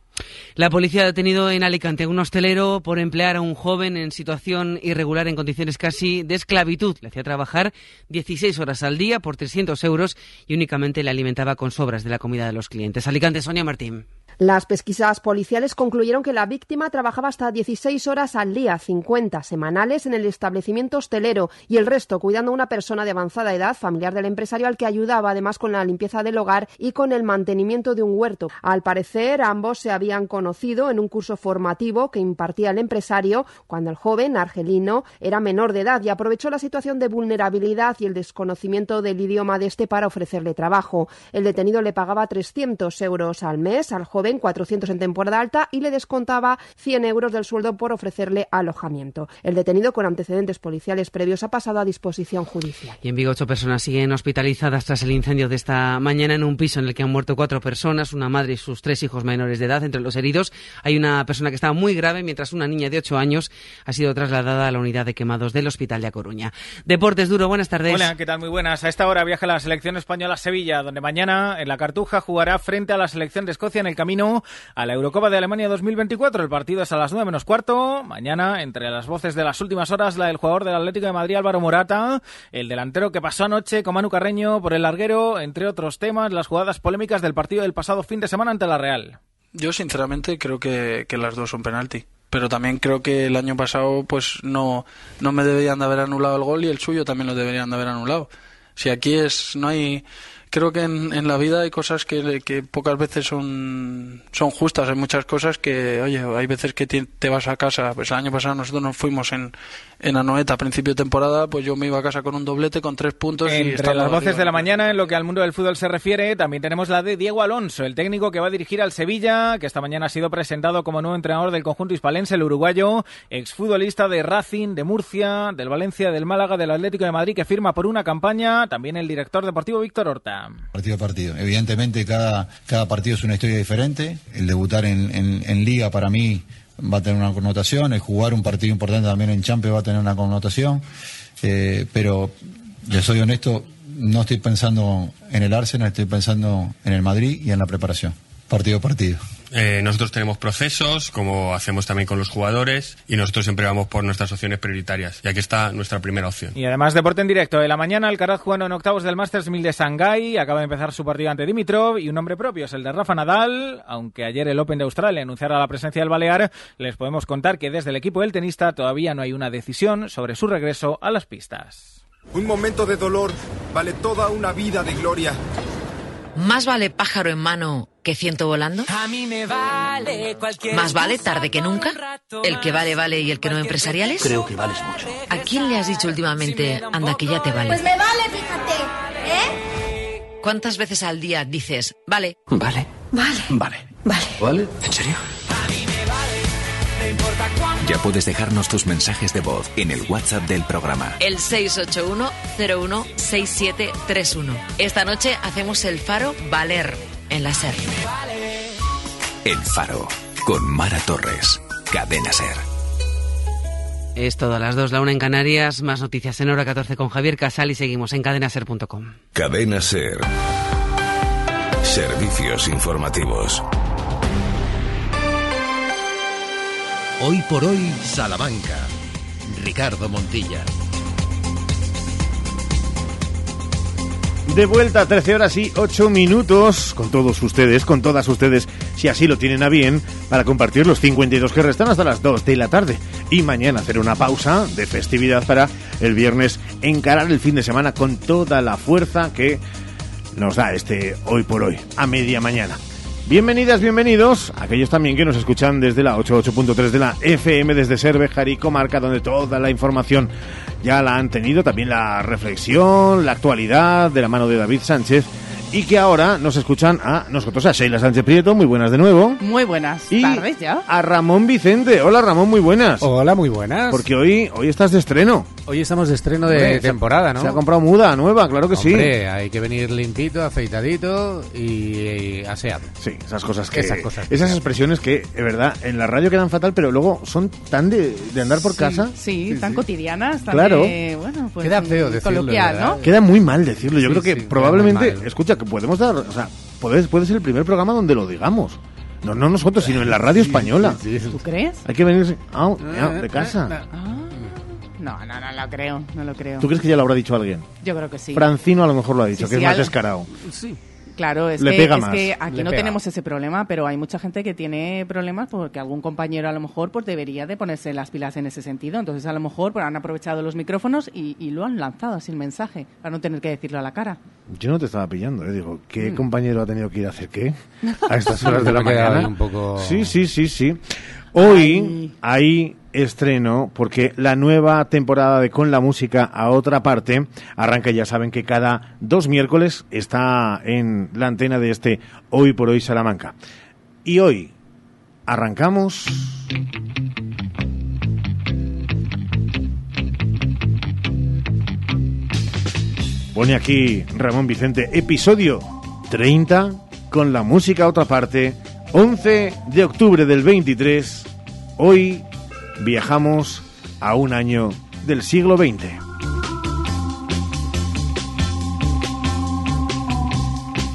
La policía ha detenido en Alicante a un hostelero por emplear a un joven en situación irregular en condiciones casi de esclavitud. Le hacía trabajar 16 horas al día por 300 euros y únicamente le alimentaba con sobras de la comida de los clientes. Alicante, Sonia Martín. Las pesquisas policiales concluyeron que la víctima trabajaba hasta 16 horas al día, 50 semanales en el establecimiento hostelero y el resto cuidando a una persona de avanzada edad, familiar del empresario al que ayudaba además con la limpieza del hogar y con el mantenimiento de un huerto. Al parecer, ambos se habían conocido en un curso formativo que impartía el empresario cuando el joven argelino era menor de edad y aprovechó la situación de vulnerabilidad y el desconocimiento del idioma de este para ofrecerle trabajo. El detenido le pagaba 300 euros al mes al joven 400 en temporada alta y le descontaba 100 euros del sueldo por ofrecerle alojamiento. El detenido con antecedentes policiales previos ha pasado a disposición judicial. Y en Vigo ocho personas siguen hospitalizadas tras el incendio de esta mañana en un piso en el que han muerto cuatro personas, una madre y sus tres hijos menores de edad. Entre los heridos hay una persona que está muy grave, mientras una niña de ocho años ha sido trasladada a la unidad de quemados del Hospital de A Coruña. Deportes Duro, buenas tardes. Hola, ¿qué tal? Muy buenas. A esta hora viaja la selección española a Sevilla, donde mañana en la Cartuja jugará frente a la selección de Escocia en el camino a la Eurocopa de Alemania 2024. El partido es a las 9 menos cuarto. Mañana, entre las voces de las últimas horas, la del jugador del Atlético de Madrid, Álvaro Morata, el delantero que pasó anoche con Manu Carreño por el larguero, entre otros temas, las jugadas polémicas del partido del pasado fin de semana ante la Real. Yo, sinceramente, creo que, que las dos son penalti pero también creo que el año pasado pues no, no me deberían de haber anulado el gol y el suyo también lo deberían de haber anulado. Si aquí es no hay creo que en, en la vida hay cosas que, que, pocas veces son, son justas. Hay muchas cosas que, oye, hay veces que te, vas a casa. Pues el año pasado nosotros nos fuimos en, en Anoeta a principio de temporada, pues yo me iba a casa con un doblete, con tres puntos. Entre las voces de la mañana, en lo que al mundo del fútbol se refiere, también tenemos la de Diego Alonso, el técnico que va a dirigir al Sevilla, que esta mañana ha sido presentado como nuevo entrenador del conjunto hispalense, el uruguayo, exfutbolista de Racing, de Murcia, del Valencia, del Málaga, del Atlético de Madrid, que firma por una campaña. También el director deportivo Víctor Horta. Partido a partido. Evidentemente cada, cada partido es una historia diferente. El debutar en, en, en liga para mí va a tener una connotación, el jugar un partido importante también en Champions va a tener una connotación, eh, pero le soy honesto, no estoy pensando en el Arsenal, estoy pensando en el Madrid y en la preparación, partido a partido. Eh, nosotros tenemos procesos, como hacemos también con los jugadores, y nosotros siempre vamos por nuestras opciones prioritarias. Y aquí está nuestra primera opción. Y además, deporte en directo. De la mañana, Alcaraz jugando en octavos del Masters 1000 de Shanghái. Acaba de empezar su partido ante Dimitrov. Y un nombre propio es el de Rafa Nadal. Aunque ayer el Open de Australia anunciara la presencia del Balear, les podemos contar que desde el equipo del tenista todavía no hay una decisión sobre su regreso a las pistas. Un momento de dolor vale toda una vida de gloria. Más vale pájaro en mano que ciento volando. A mí me vale cualquier Más vale tarde que nunca. El que vale vale y el que no empresariales. Creo que vales mucho. ¿A quién le has dicho últimamente, anda que ya te vale? Pues me vale, fíjate. ¿Eh? ¿Cuántas veces al día dices, vale? Vale. Vale. Vale. Vale. ¿Vale? ¿En serio? Ya puedes dejarnos tus mensajes de voz en el WhatsApp del programa. El 681-016731. Esta noche hacemos el faro Valer en la SER. El Faro, con Mara Torres. Cadena SER. Es todo a las 2, la una en Canarias, más noticias en hora 14 con Javier Casal y seguimos en cadenaser.com. Cadena SER. Servicios informativos. Hoy por hoy, Salamanca. Ricardo Montilla. De vuelta a 13 horas y 8 minutos con todos ustedes, con todas ustedes, si así lo tienen a bien, para compartir los 52 que restan hasta las 2 de la tarde. Y mañana hacer una pausa de festividad para el viernes encarar el fin de semana con toda la fuerza que nos da este hoy por hoy, a media mañana. Bienvenidas, bienvenidos, aquellos también que nos escuchan desde la 88.3 de la FM, desde Cervejar y Comarca, donde toda la información ya la han tenido, también la reflexión, la actualidad de la mano de David Sánchez y que ahora nos escuchan a nosotros, a Sheila Sánchez Prieto, muy buenas de nuevo. Muy buenas Y tardes ya. A Ramón Vicente. Hola Ramón, muy buenas. Hola, muy buenas. Porque hoy, hoy estás de estreno. Hoy estamos de estreno de Hombre, temporada, ¿no? Se ha comprado muda nueva, claro que sí. Hombre, hay que venir limpito, afeitadito y, y aseado. Sí, esas cosas que... Esas cosas. Esas expresiones que, de verdad, en la radio quedan fatal, pero luego son tan de, de andar por Sí, casa. Sí, tan cotidianas, tan Claro. de, bueno, pues Queda feo mm, decirlo. ¿no? Queda muy mal decirlo. Yo Sí, creo que sí, probablemente, escucha, que podemos dar, o sea, puede, puede ser el primer programa donde lo digamos. No, no nosotros, sino en la radio española. ¿Tú crees? Hay que venir ah, ya, de casa. Ah, no, no, no lo creo, no lo creo. ¿Tú crees que ya lo habrá dicho alguien? Yo creo que sí. Francino a lo mejor lo ha dicho, Sí, que sí, es más al- descarado. Sí. Claro, es, Le que, pega es más. que aquí Le no pega. tenemos ese problema, pero hay mucha gente que tiene problemas porque algún compañero a lo mejor pues debería de ponerse las pilas en ese sentido. Entonces a lo mejor pues, han aprovechado los micrófonos y, y lo han lanzado así el mensaje para no tener que decirlo a la cara. Yo no te estaba pillando, ¿eh? Digo, ¿qué Mm. compañero ha tenido que ir a hacer qué? [LAUGHS] A estas horas de la mañana. ahí un poco- Sí, sí, sí, sí. Hoy hay estreno porque la nueva temporada de Con la Música a otra parte arranca, ya saben que cada dos miércoles está en la antena de este Hoy por Hoy Salamanca. Y hoy arrancamos... Pone aquí Ramón Vicente, episodio 30, con la música a otra parte, 11 de octubre del 23. Hoy viajamos a un año del siglo XX.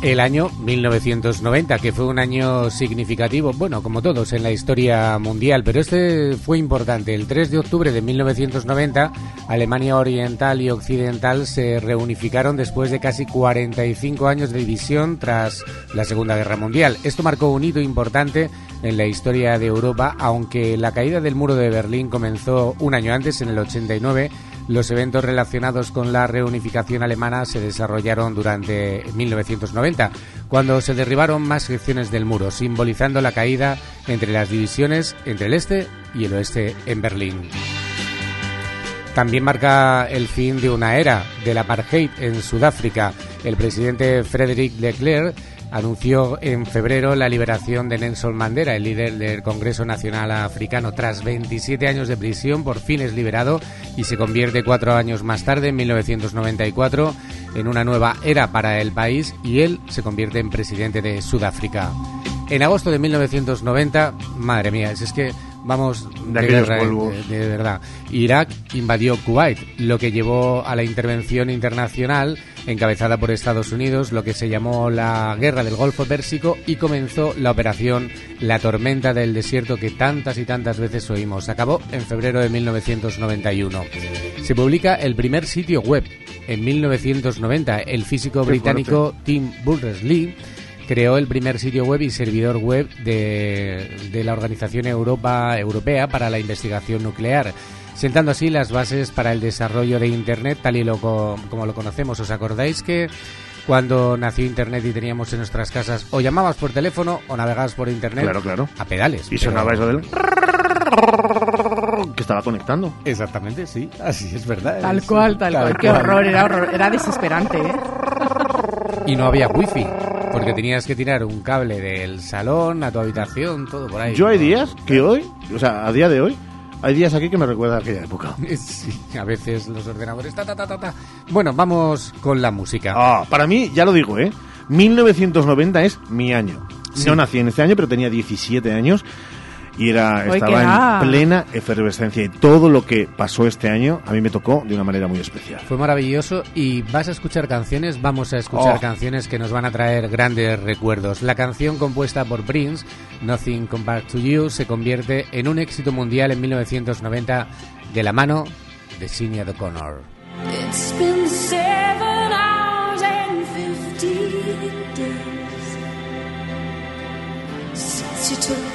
El año 1990, que fue un año significativo, bueno, como todos en la historia mundial, pero este fue importante. El 3 de octubre de 1990, Alemania Oriental y Occidental se reunificaron después de casi 45 años de división tras la Segunda Guerra Mundial. Esto marcó un hito importante en la historia de Europa, aunque la caída del muro de Berlín comenzó un año antes, en el 89. Los eventos relacionados con la reunificación alemana se desarrollaron durante 1990, cuando se derribaron más secciones del muro, simbolizando la caída entre las divisiones entre el este y el oeste en Berlín. También marca el fin de una era del apartheid en Sudáfrica. El presidente Frederick Leclerc anunció en febrero la liberación de Nelson Mandela, el líder del Congreso Nacional Africano. Tras 27 años de prisión, por fin es liberado y se convierte cuatro años más tarde, en 1994, en una nueva era para el país y él se convierte en presidente de Sudáfrica. En agosto de 1990, madre mía, si es que vamos De guerra, polvos. de- de verdad. Irak invadió Kuwait, lo que llevó a la intervención internacional encabezada por Estados Unidos, lo que se llamó la Guerra del Golfo Pérsico y comenzó la operación La Tormenta del Desierto que tantas y tantas veces oímos. Acabó en febrero de 1991. Se publica el primer sitio web en 1990. El físico Qué británico Tim Berners-Lee creó el primer sitio web y servidor web de, de la Organización Europa Europea para la Investigación Nuclear, sentando así las bases para el desarrollo de Internet tal y lo co- como lo conocemos. ¿Os acordáis que cuando nació Internet y teníamos en nuestras casas o llamabas por teléfono o navegabas por Internet Claro, claro. a pedales? Y pero- sonaba eso del... que estaba conectando. Exactamente, sí, así es verdad. Tal es- cual, tal, cual. Qué horror, era horror, era desesperante, ¿eh? Y no había wifi, porque tenías que tirar un cable del salón a tu habitación, todo por ahí. Yo hay días que hoy, o sea, a día de hoy, hay días aquí que me recuerda a aquella época. [LAUGHS] Sí, a veces los ordenadores. Ta, ta, ta, ta, ta. Bueno, vamos con la música. Ah, para mí, ya lo digo, ¿eh? 1990 es mi año. Sí. No nací en este año, pero tenía 17 años y era estaba en plena efervescencia. Y todo lo que pasó este año a mí me tocó de una manera muy especial. Fue maravilloso y vas a escuchar canciones, vamos a escuchar Oh. canciones que nos van a traer grandes recuerdos. La canción compuesta por Prince, Nothing Compared to You, se convierte en un éxito mundial en 1990 de la mano de Sinead O'Connor. It's been seven hours and fifty days since you took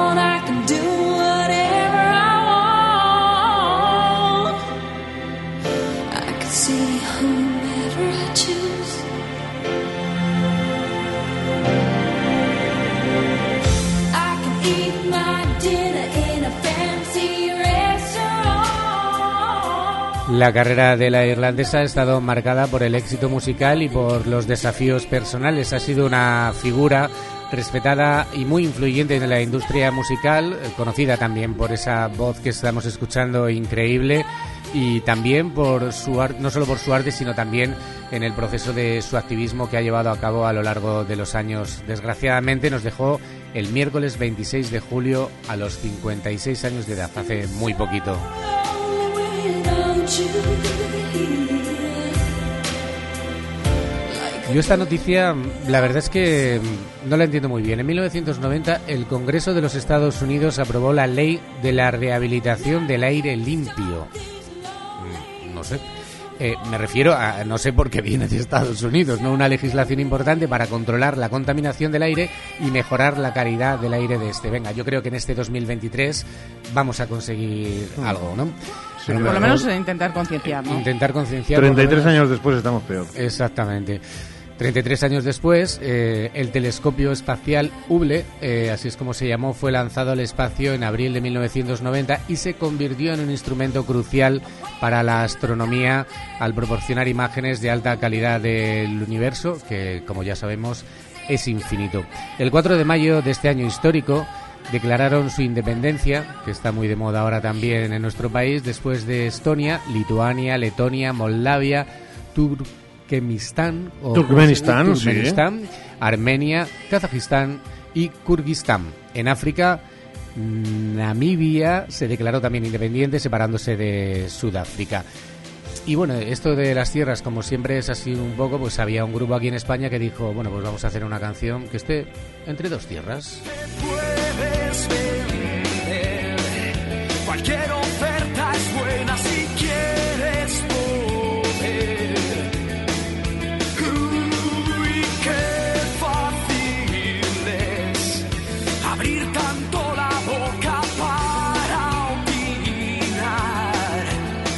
La carrera de la irlandesa ha estado marcada por el éxito musical y por los desafíos personales. Ha sido una figura respetada y muy influyente en la industria musical, eh, conocida también por esa voz que estamos escuchando increíble y también por su no solo por su arte, sino también en el proceso de su activismo que ha llevado a cabo a lo largo de los años. Desgraciadamente nos dejó el miércoles 26 de julio a los 56 años de edad, hace muy poquito. Yo esta noticia, la verdad es que no la entiendo muy bien. En 1990 el Congreso de los Estados Unidos aprobó la ley de la rehabilitación del aire limpio. Mm, No sé. Eh, me refiero a, no sé por qué viene de Estados Unidos, ¿no? Una legislación importante para controlar la contaminación del aire y mejorar la calidad del aire de este. Venga, yo creo que en este 2023 vamos a conseguir algo, ¿no? Sí, Por lo menos intentar concienciar, ¿no? Intentar concienciar. por lo 33 menos. años después estamos peor. Exactamente. 33 años después, eh, el telescopio espacial Hubble, eh, así es como se llamó, fue lanzado al espacio en abril de 1990 y se convirtió en un instrumento crucial para la astronomía al proporcionar imágenes de alta calidad del universo, que como ya sabemos es infinito. El 4 de mayo de este año histórico, declararon su independencia, que está muy de moda ahora también en nuestro país, después de Estonia, Lituania, Letonia, Moldavia, Turkmenistán, o- Turkmenistán, sí. Armenia, Kazajistán y Kurguistán. En África, Namibia se declaró también independiente, separándose de Sudáfrica. Y bueno, esto de las tierras, como siempre es así un poco, pues había un grupo aquí en España que dijo, bueno, pues vamos a hacer una canción que esté entre dos tierras. Cualquier oferta es buena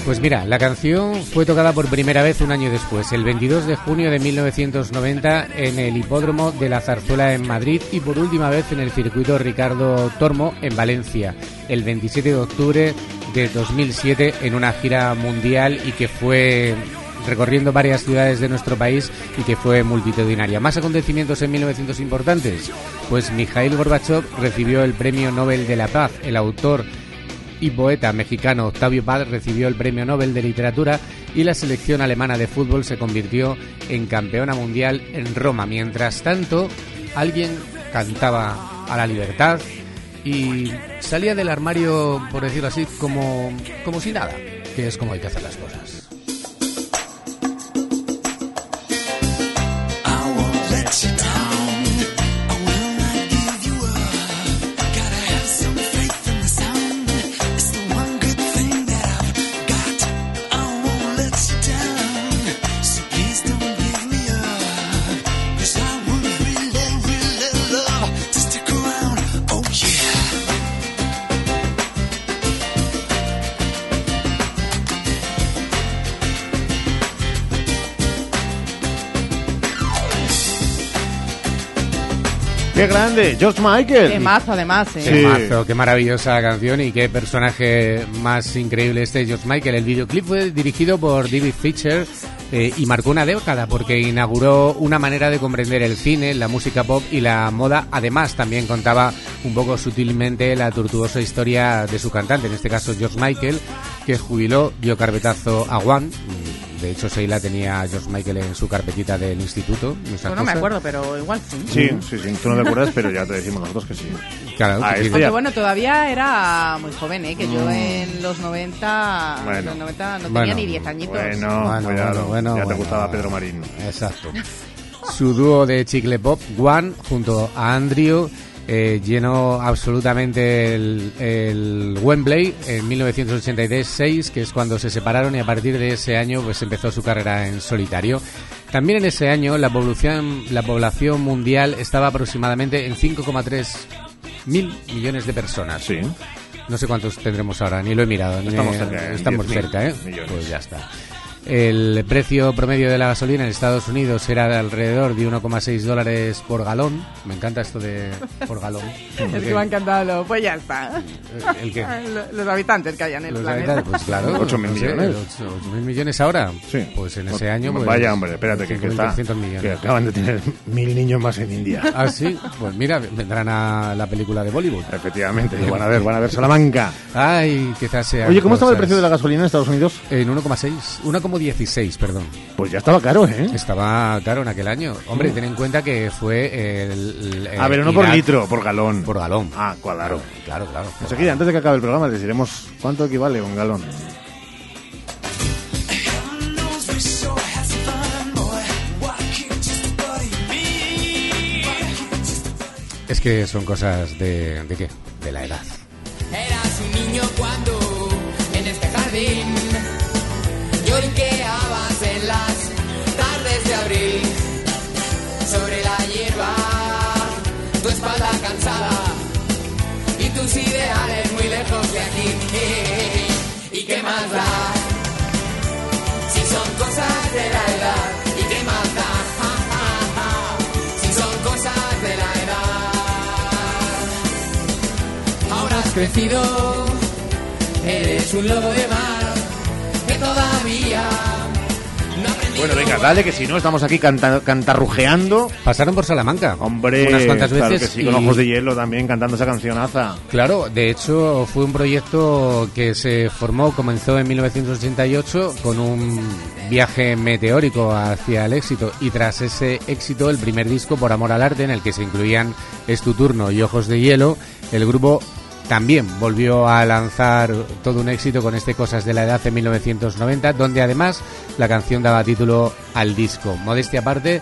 Pues mira, la canción fue tocada por primera vez un año después, el 22 de junio de 1990, en el hipódromo de la Zarzuela en Madrid y por última vez en el circuito Ricardo Tormo en Valencia, el 27 de octubre de 2007 en una gira mundial y que fue recorriendo varias ciudades de nuestro país y que fue multitudinaria. ¿Más acontecimientos en 1900 importantes? Pues Mikhail Gorbachev recibió el Premio Nobel de la Paz. El autor y poeta mexicano Octavio Paz recibió el Premio Nobel de Literatura y la selección alemana de fútbol se convirtió en campeona mundial en Roma. Mientras tanto, alguien cantaba a la libertad y salía del armario, por decirlo así, como, como si nada, que es como hay que hacer las cosas. ¡Qué grande! George Michael. Qué mazo, además, ¿eh? Qué mazo, qué maravillosa canción y qué personaje más increíble este George Michael. El videoclip fue dirigido por David Fincher eh, y marcó una década porque inauguró una manera de comprender el cine, la música pop y la moda. Además, también contaba un poco sutilmente la tortuosa historia de su cantante, en este caso George Michael, que jubiló, dio carpetazo a One. De hecho, Sheila tenía a George Michael en su carpetita del instituto. no me acuerdo, pero igual sí. Sí, sí, sí, tú no te acuerdas, pero ya te decimos nosotros que sí. Claro, Ah, que sí. Porque bueno, todavía era muy joven, ¿eh? Que yo Mm. en los 90, Bueno. en los 90 no Bueno, tenía ni 10 añitos. Bueno, Bueno, cuidado, bueno, bueno, ya te bueno. gustaba Pedro Marín. Exacto. Su dúo de chicle pop, One, junto a Andrew, eh, llenó absolutamente el, el Wembley en 1986, que es cuando se separaron y a partir de ese año pues empezó su carrera en solitario. También en ese año la población, la población mundial estaba aproximadamente en 5,3 mil millones de personas. Sí. No sé cuántos tendremos ahora, ni lo he mirado. Estamos cerca, en estamos 10.000 cerca, ¿eh? millones. Pues ya está. El precio promedio de la gasolina en Estados Unidos era de alrededor de 1,6 dólares por galón. Me encanta esto de por galón. [LAUGHS] Es que me ha encantado. lo- Pues ya está. ¿El qué? Lo- Los habitantes que hay en el Los planeta. habitantes, pues claro. [LAUGHS] Ocho mil no sé, millones. ocho- ocho mil millones ahora. Sí. Pues en ese año. Pues, Vaya, hombre, espérate, que, que está. 5.300 millones. Que acaban de tener mil niños más en India. [LAUGHS] Ah, sí. Pues mira, vendrán a la película de Bollywood. Efectivamente, lo van a ver, van a ver Salamanca. Ay, quizás sea. Oye, ¿cómo estaba el precio de la gasolina en Estados Unidos? En 1,6. 1,16, perdón. Pues ya estaba caro, ¿eh? Estaba caro en aquel año. Hombre, ten en cuenta que fue el. el- Ah, pero no por Irak- litro, por galón. Por galón. Ah, claro. Claro, claro. Enseguida, antes de que acabe el programa, les diremos cuánto equivale un galón. Es que son cosas de. ¿De qué? De la edad. Lloriqueabas en las tardes de abril sobre la hierba, tu espalda cansada y tus ideales muy lejos de aquí. ¿Y qué más da? Si son cosas de la edad, ¿y qué más da? Si son cosas de la edad. Ahora has crecido, eres un lobo de mar Bueno, venga, dale, que si no, estamos aquí canta- cantarrujeando. Pasaron por Salamanca. Hombre, Unas cuantas claro veces que sí, con y- ojos de hielo también cantando esa cancionaza. Claro, de hecho fue un proyecto que se formó, comenzó en 1988 con un viaje meteórico hacia el éxito y tras ese éxito el primer disco Por Amor al Arte en el que se incluían Es tu turno y Ojos de Hielo, el grupo también volvió a lanzar todo un éxito con este Cosas de la Edad en 1990, donde además la canción daba título al disco. Modestia aparte,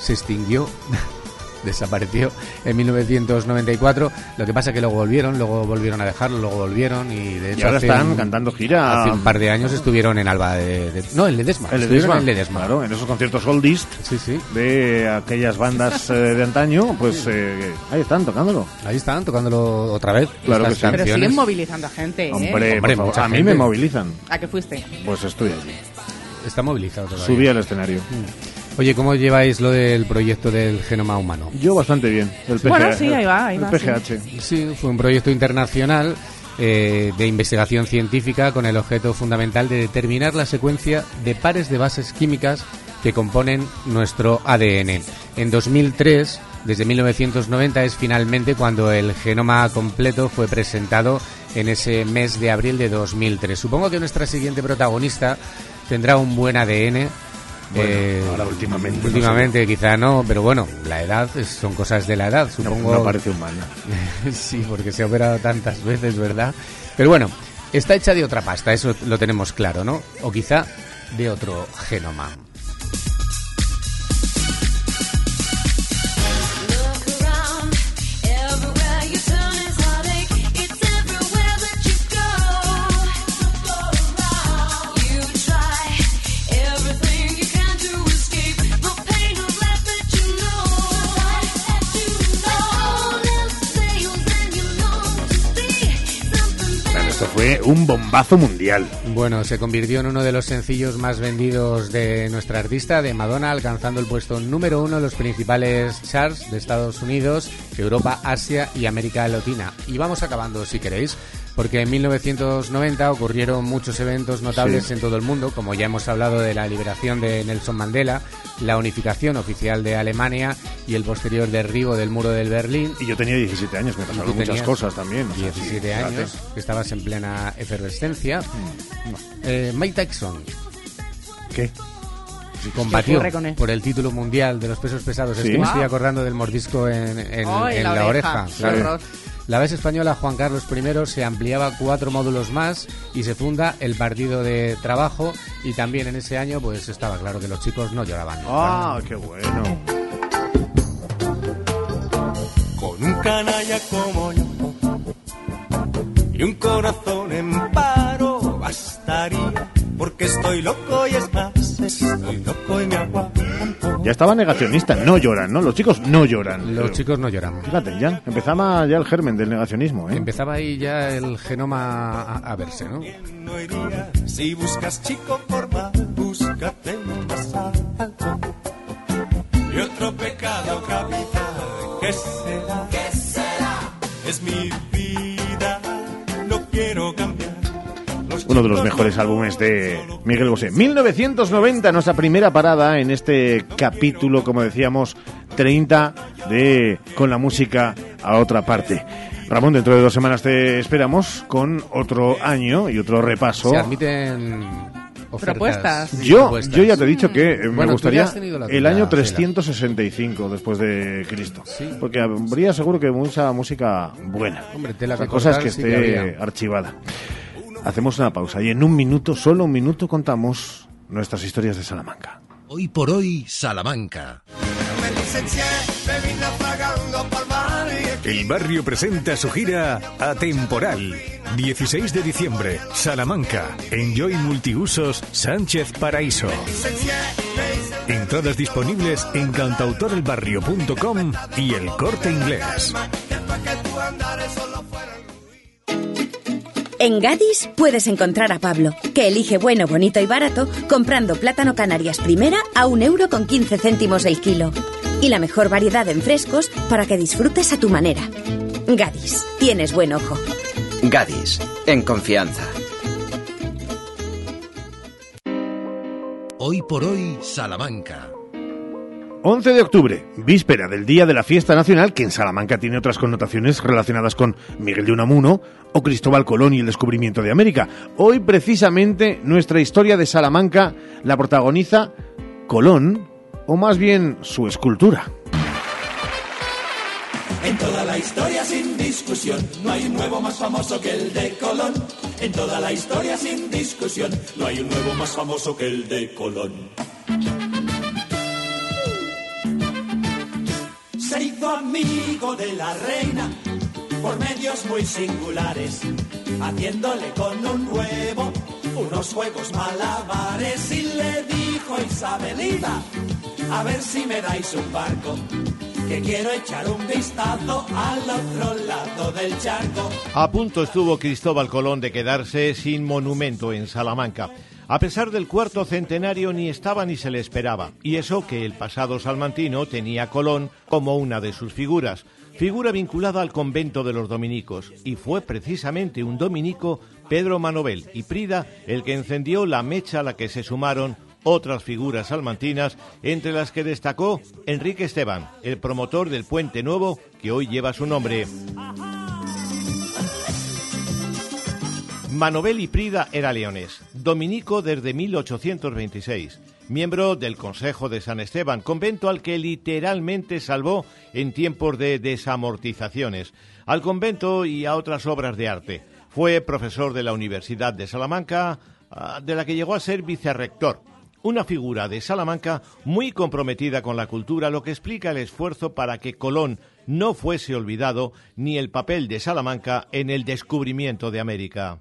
se extinguió [LAUGHS] desapareció en 1994. Lo que pasa que luego volvieron, luego volvieron a dejarlo, luego volvieron y de hecho Y ahora hace están un- cantando gira. Hace un par de años estuvieron en Alba de, de- no en Ledesma, El Ledesma, en Ledesma. claro, en esos conciertos oldies sí, sí. de aquellas bandas eh, de antaño, pues eh, ahí están tocándolo. Ahí están tocándolo otra vez. Claro estas que sí. Pero siguen movilizando a gente, ¿eh? Hombre, Hombre, por favor, mucha a mí gente. me movilizan. ¿A qué fuiste? Pues estoy allí. Está movilizado todavía. Subí al escenario. Oye, ¿cómo lleváis lo del proyecto del genoma humano? Yo bastante bien. El PGH, Bueno, sí, ahí va, ahí el va, PGH. Sí, fue un proyecto internacional eh, de investigación científica con el objeto fundamental de determinar la secuencia de pares de bases químicas que componen nuestro ADN. En 2003, desde 1990, es finalmente cuando el genoma completo fue presentado en ese mes de abril de 2003. Supongo que nuestra siguiente protagonista tendrá un buen ADN. Bueno, eh, ahora últimamente, no Últimamente quizá no, pero bueno, la edad es- son cosas de la edad, supongo. no parece humana. [LAUGHS] sí, porque se ha operado tantas veces, ¿verdad? Pero bueno, está hecha de otra pasta, eso lo tenemos claro, ¿no? O quizá de otro genoma. Fue un bombazo mundial. Bueno, se convirtió en uno de los sencillos más vendidos de nuestra artista, de Madonna, alcanzando el puesto número uno en los principales charts de Estados Unidos, Europa, Asia y América Latina. Y vamos acabando, si queréis, porque en 1990 ocurrieron muchos eventos notables Sí. en todo el mundo, como ya hemos hablado de la liberación de Nelson Mandela, la unificación oficial de Alemania y el posterior derribo del muro del Berlín. Y yo tenía 17 años, me pasaron muchas cosas también. o sea, 17 sí, fíjate. años, que estabas en plena efervescencia. Mm. Eh, Mike Tyson ¿Qué? combatió por el título mundial de los pesos pesados. Es Sí. que me estoy acordando del mordisco en, en- Ay, en la la, oreja. oreja. Horror. La vez española Juan Carlos I se ampliaba cuatro módulos más y se funda el Partido de Trabajo y también en ese año pues estaba claro que los chicos no lloraban. Ah, qué bueno. Con un canalla como yo. Y un corazón en paro bastaría, porque estoy loco y es más, estoy loco y me aguanto. Ya estaba negacionista, no lloran, ¿no? Los chicos no lloran. Los chicos no lloran. Fíjate, ya empezaba ya el germen del negacionismo, ¿eh? Empezaba ahí ya el genoma a, a verse, ¿no? No iría si buscas chico formal, búscate más alto. Y otro pecado capital, ¿qué será? ¿Qué será? Es mi Uno de los mejores álbumes de Miguel Bosé. 1990, nuestra primera parada en este capítulo, como decíamos, 30 de Con la música a otra parte. Ramón, dentro de dos semanas te esperamos con otro año y otro repaso. Se admiten ofertas. Propuestas. Yo, Propuestas. yo ya te he dicho que eh, me Bueno, gustaría el año Cela. 365 después de Cristo. Porque habría seguro que mucha música buena. Hombre, tela Otra que cosa es cortar que sí que esté archivada. Hacemos una pausa y en un minuto, solo un minuto, contamos nuestras historias de Salamanca. Hoy por hoy, Salamanca. El barrio presenta su gira Atemporal. 16 de diciembre, Salamanca. Enjoy Multiusos Sánchez Paraíso. Entradas disponibles en cantautorelbarrio.com y el corte inglés. En Gadis puedes encontrar a Pablo, que elige bueno, bonito y barato comprando plátano Canarias primera a un euro con 15 céntimos el kilo. Y la mejor variedad en frescos para que disfrutes a tu manera. Gadis, tienes buen ojo. Gadis, en confianza. Hoy por hoy, Salamanca. 11 de octubre, víspera del Día de la Fiesta Nacional, que en Salamanca tiene otras connotaciones relacionadas con Miguel de Unamuno o Cristóbal Colón y el descubrimiento de América. Hoy, precisamente, nuestra historia de Salamanca la protagoniza Colón, o más bien su escultura. En toda la historia sin discusión, no hay un nuevo más famoso que el de Colón. En toda la historia sin discusión, no hay un nuevo más famoso que el de Colón. Amigo de la reina por medios muy singulares, haciéndole con un huevo unos juegos malabares y le dijo Isabelita, a ver si me dais un barco, que quiero echar un vistazo al otro lado del charco. A punto estuvo Cristóbal Colón de quedarse sin monumento en Salamanca. A pesar del cuarto centenario ni estaba ni se le esperaba, y eso que el pasado salmantino tenía a Colón como una de sus figuras, figura vinculada al convento de los dominicos, y fue precisamente un dominico, Pedro Manovel y Prida, el que encendió la mecha a la que se sumaron otras figuras salmantinas, entre las que destacó Enrique Esteban, el promotor del puente nuevo que hoy lleva su nombre. Manovel y Prida era leonés, dominico desde 1826, miembro del Consejo de San Esteban, convento al que literalmente salvó en tiempos de desamortizaciones, al convento y a otras obras de arte. Fue profesor de la Universidad de Salamanca, ah, de la que llegó a ser vicerrector. Una figura de Salamanca muy comprometida con la cultura, lo que explica el esfuerzo para que Colón no fuese olvidado ni el papel de Salamanca en el descubrimiento de América.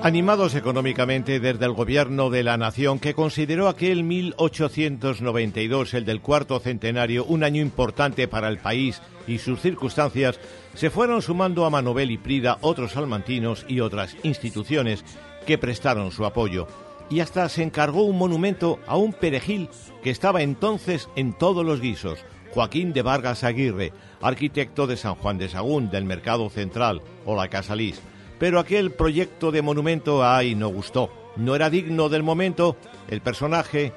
Animados económicamente desde el gobierno de la nación, que consideró aquel 1892, el del cuarto centenario, un año importante para el país y sus circunstancias, se fueron sumando a Manovel y Prida otros salmantinos y otras instituciones que prestaron su apoyo. Y hasta se encargó un monumento a un perejil que estaba entonces en todos los guisos, Joaquín de Vargas Aguirre, arquitecto de San Juan de Sagún, del Mercado Central o la Casa Lis. Pero aquel proyecto de monumento ay no gustó. No era digno del momento, el personaje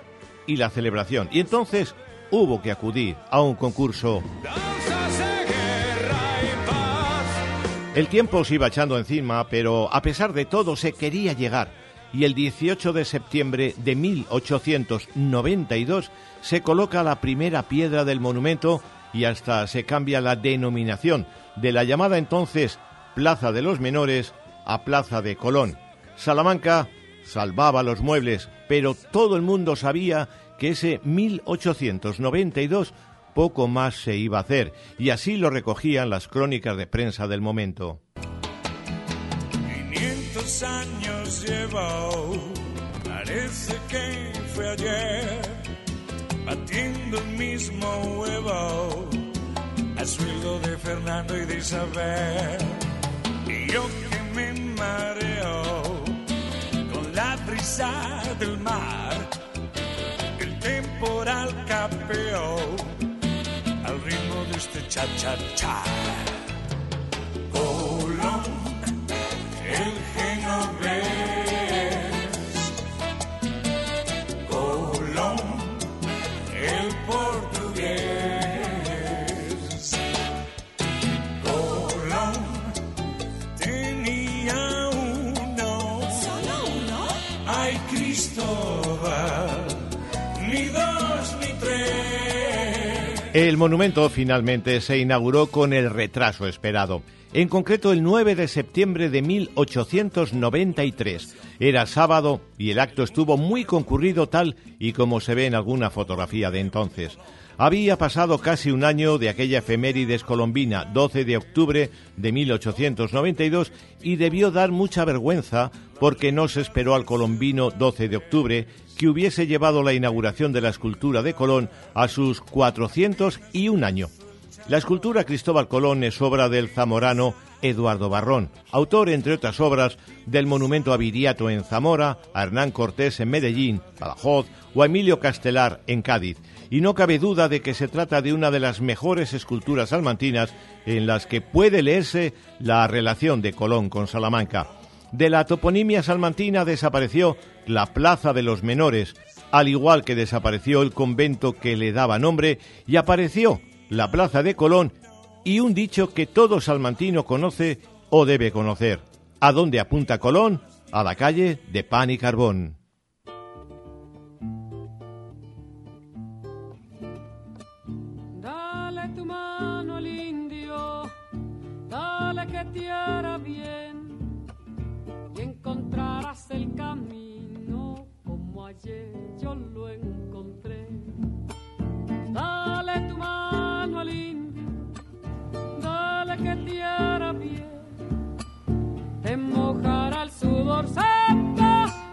y la celebración. Y entonces hubo que acudir a un concurso. El tiempo se iba echando encima, pero a pesar de todo se quería llegar. Y el 18 de septiembre de 1892 se coloca la primera piedra del monumento y hasta se cambia la denominación de la llamada entonces Plaza de los Menores a Plaza de Colón. Salamanca salvaba los muebles, pero todo el mundo sabía que ese 1892 poco más se iba a hacer, y así lo recogían las crónicas de prensa del momento. 500 años llevo, parece que fue ayer, batiendo el mismo huevo, al sueldo de Fernando y de Isabel. Y yo que me mareo con la brisa del mar, el temporal capeó al ritmo de este cha-cha-cha. El monumento finalmente se inauguró con el retraso esperado. En concreto, el 9 de septiembre de 1893. Era sábado y el acto estuvo muy concurrido tal y como se ve en alguna fotografía de entonces. Había pasado casi un año de aquella efemérides colombina, 12 de octubre de 1892, y debió dar mucha vergüenza porque no se esperó al colombino 12 de octubre que hubiese llevado la inauguración de la escultura de Colón a sus 401 año. La escultura Cristóbal Colón es obra del zamorano Eduardo Barrón, autor, entre otras obras, del monumento a Viriato en Zamora, a Hernán Cortés en Medellín, Badajoz o a Emilio Castelar en Cádiz. Y no cabe duda de que se trata de una de las mejores esculturas salmantinas en las que puede leerse la relación de Colón con Salamanca. De la toponimia salmantina desapareció la Plaza de los Menores, al igual que desapareció el convento que le daba nombre y apareció la Plaza de Colón y un dicho que todo salmantino conoce o debe conocer. ¿A dónde apunta Colón? A la calle de pan y carbón. Hará bien, te mojará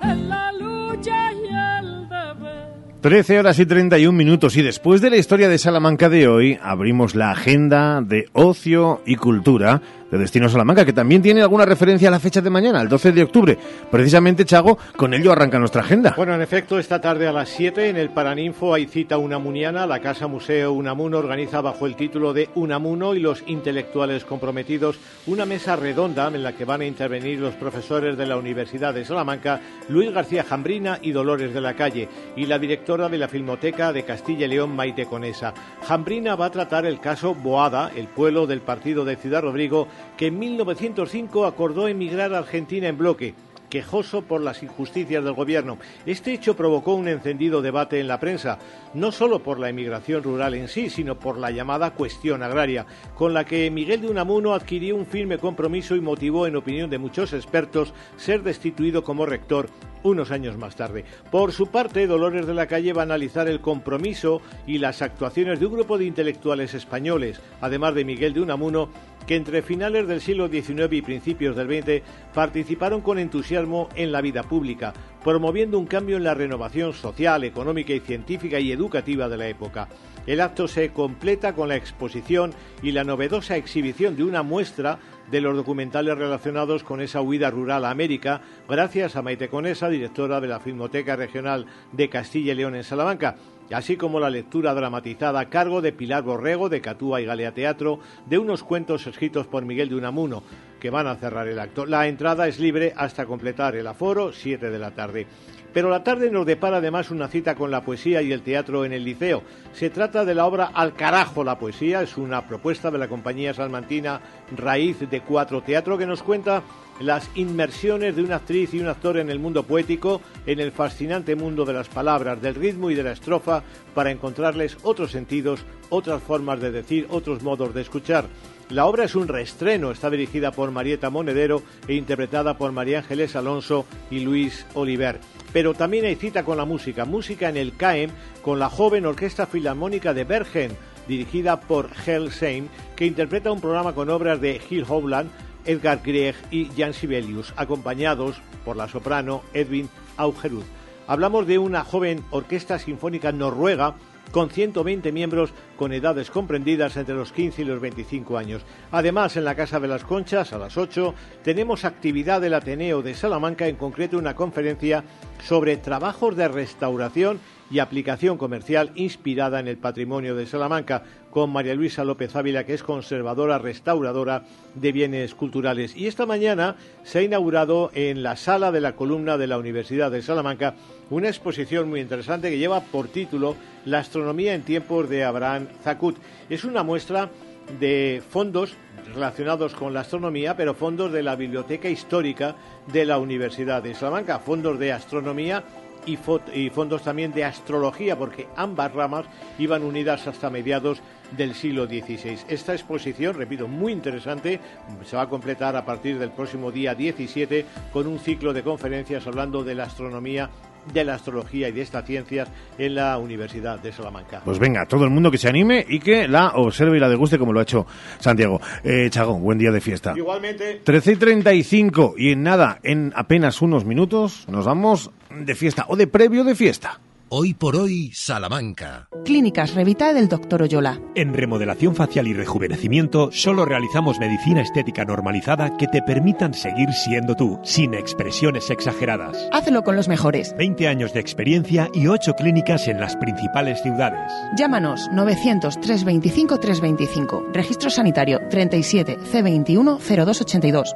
en la lucha y el deber. 13 horas y 31 minutos y después de la historia de Salamanca de hoy abrimos la agenda de ocio y cultura de Destino Salamanca, que también tiene alguna referencia a la fecha de mañana, el 12 de octubre. Precisamente, Chago, con ello arranca nuestra agenda. Bueno, en efecto, esta tarde a las 7 en el Paraninfo hay cita unamuniana. La Casa Museo Unamuno organiza bajo el título de Unamuno y los intelectuales comprometidos una mesa redonda en la que van a intervenir los profesores de la Universidad de Salamanca, Luis García Jambrina y Dolores de la Calle, y la directora de la Filmoteca de Castilla y León, Maite Conesa. Jambrina va a tratar el caso Boada, el pueblo del partido de Ciudad Rodrigo, que en 1905 acordó emigrar a Argentina en bloque quejoso por las injusticias del gobierno. Este hecho provocó un encendido debate en la prensa, no solo por la emigración rural en sí, sino por la llamada cuestión agraria, con la que Miguel de Unamuno adquirió un firme compromiso y motivó, en opinión de muchos expertos, ser destituido como rector unos años más tarde. Por su parte, Dolores de la Calle va a analizar el compromiso y las actuaciones de un grupo de intelectuales españoles, además de Miguel de Unamuno, que entre finales del siglo XIX y principios del XX participaron con entusiasmo en la vida pública, promoviendo un cambio en la renovación social, económica y científica y educativa de la época. El acto se completa con la exposición y la novedosa exhibición de una muestra de los documentales relacionados con esa huida rural a América, gracias a Maite Conesa, directora de la Filmoteca Regional de Castilla y León en Salamanca, así como la lectura dramatizada a cargo de Pilar Borrego de Catúa y Galea Teatro de unos cuentos escritos por Miguel de Unamuno, que van a cerrar el acto. La entrada es libre hasta completar el aforo, 7 de la tarde. Pero la tarde nos depara además una cita con la poesía y el teatro en el liceo. Se trata de la obra Al carajo la poesía, es una propuesta de la compañía salmantina Raíz de Cuatro Teatro que nos cuenta las inmersiones de una actriz y un actor en el mundo poético, en el fascinante mundo de las palabras, del ritmo y de la estrofa, para encontrarles otros sentidos, otras formas de decir, otros modos de escuchar. La obra es un reestreno, está dirigida por Marieta Monedero e interpretada por María Ángeles Alonso y Luis Oliver. Pero también hay cita con la música, música en el CAEM con la joven Orquesta Filarmónica de Bergen, dirigida por Hel Seim, que interpreta un programa con obras de Gil Howland, Edgar Grieg y Jan Sibelius, acompañados por la soprano Edwin Augerud. Hablamos de una joven orquesta sinfónica noruega con 120 miembros con edades comprendidas entre los 15 y los 25 años. Además, en la Casa de las Conchas, a las 8, tenemos actividad del Ateneo de Salamanca, en concreto una conferencia sobre trabajos de restauración y aplicación comercial inspirada en el patrimonio de Salamanca, con María Luisa López Ávila, que es conservadora restauradora de bienes culturales. Y esta mañana se ha inaugurado en la sala de la columna de la Universidad de Salamanca una exposición muy interesante que lleva por título La astronomía en tiempos de Abraham Zacut. Es una muestra de fondos relacionados con la astronomía, pero fondos de la Biblioteca Histórica de la Universidad de Salamanca, fondos de astronomía y, fondos también de astrología, porque ambas ramas iban unidas hasta mediados del siglo XVI. Esta exposición, repito, muy interesante, se va a completar a partir del próximo día 17 con un ciclo de conferencias hablando de la astronomía de la astrología y de estas ciencias en la Universidad de Salamanca. Pues venga, todo el mundo que se anime y que la observe y la deguste como lo ha hecho Santiago. Eh, Chago, buen día de fiesta. Igualmente. 13 y 35 y en nada, en apenas unos minutos, nos vamos de fiesta o de previo de fiesta. Hoy por hoy, Salamanca. Clínicas Revita del Dr. Oyola. En remodelación facial y rejuvenecimiento solo realizamos medicina estética normalizada que te permitan seguir siendo tú, sin expresiones exageradas. Hazlo con los mejores. 20 años de experiencia y 8 clínicas en las principales ciudades. Llámanos 900 325 325. Registro sanitario 37 C21 0282.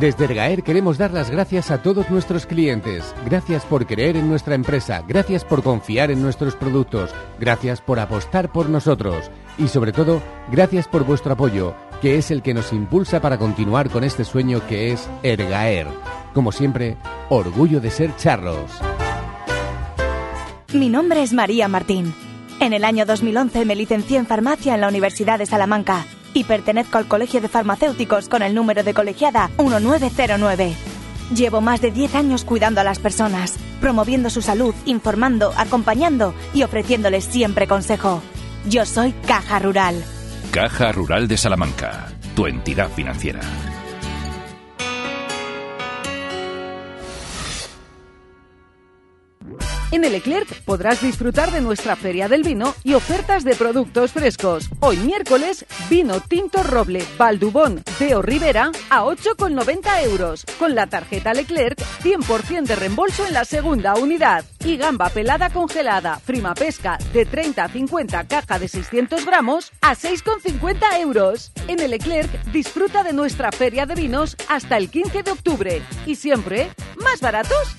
Desde Ergaer queremos dar las gracias a todos nuestros clientes. Gracias por creer en nuestra empresa, gracias por confiar en nuestros productos, gracias por apostar por nosotros y sobre todo, gracias por vuestro apoyo, que es el que nos impulsa para continuar con este sueño que es Ergaer. Como siempre, orgullo de ser charros. Mi nombre es María Martín. En el año 2011 me licencié en farmacia en la Universidad de Salamanca y pertenezco al Colegio de Farmacéuticos con el número de colegiada 1909. Llevo más de 10 años cuidando a las personas, promoviendo su salud, informando, acompañando y ofreciéndoles siempre consejo. Yo soy Caja Rural. Caja Rural de Salamanca, tu entidad financiera. En el Leclerc podrás disfrutar de nuestra Feria del Vino y ofertas de productos frescos. Hoy miércoles, vino tinto roble Baldubón de Rivera a 8,90 euros. Con la tarjeta Leclerc, 100% de reembolso en la segunda unidad. Y gamba pelada congelada, frima pesca de 30 a 50 caja de 600 gramos a 6,50 euros. En el Leclerc, disfruta de nuestra Feria de Vinos hasta el 15 de octubre. Y siempre, más baratos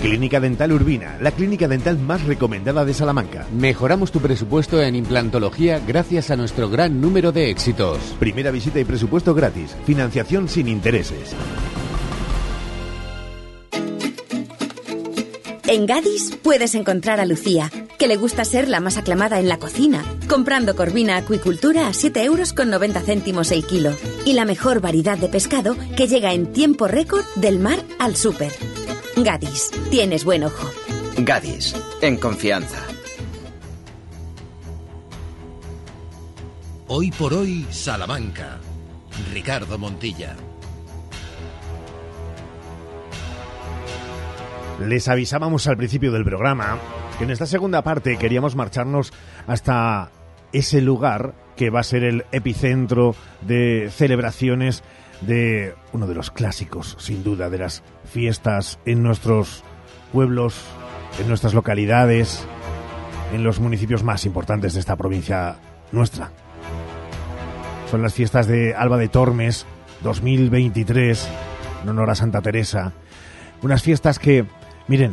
Clínica Dental Urbina, la clínica dental más recomendada de Salamanca. Mejoramos tu presupuesto en implantología gracias a nuestro gran número de éxitos. Primera visita y presupuesto gratis. Financiación sin intereses. En Gadis puedes encontrar a Lucía, que le gusta ser la más aclamada en la cocina, comprando corvina acuicultura a 7 euros con 90 céntimos el kilo. Y la mejor variedad de pescado que llega en tiempo récord del mar al súper. Gadis, tienes buen ojo. Gadis, en confianza. Hoy por hoy, Salamanca. Ricardo Montilla. Les avisábamos al principio del programa que en esta segunda parte queríamos marcharnos hasta ese lugar que va a ser el epicentro de celebraciones de uno de los clásicos, sin duda, de las fiestas en nuestros pueblos, en nuestras localidades, en los municipios más importantes de esta provincia nuestra. Son las fiestas de Alba de Tormes 2023, en honor a Santa Teresa. Unas fiestas que, miren,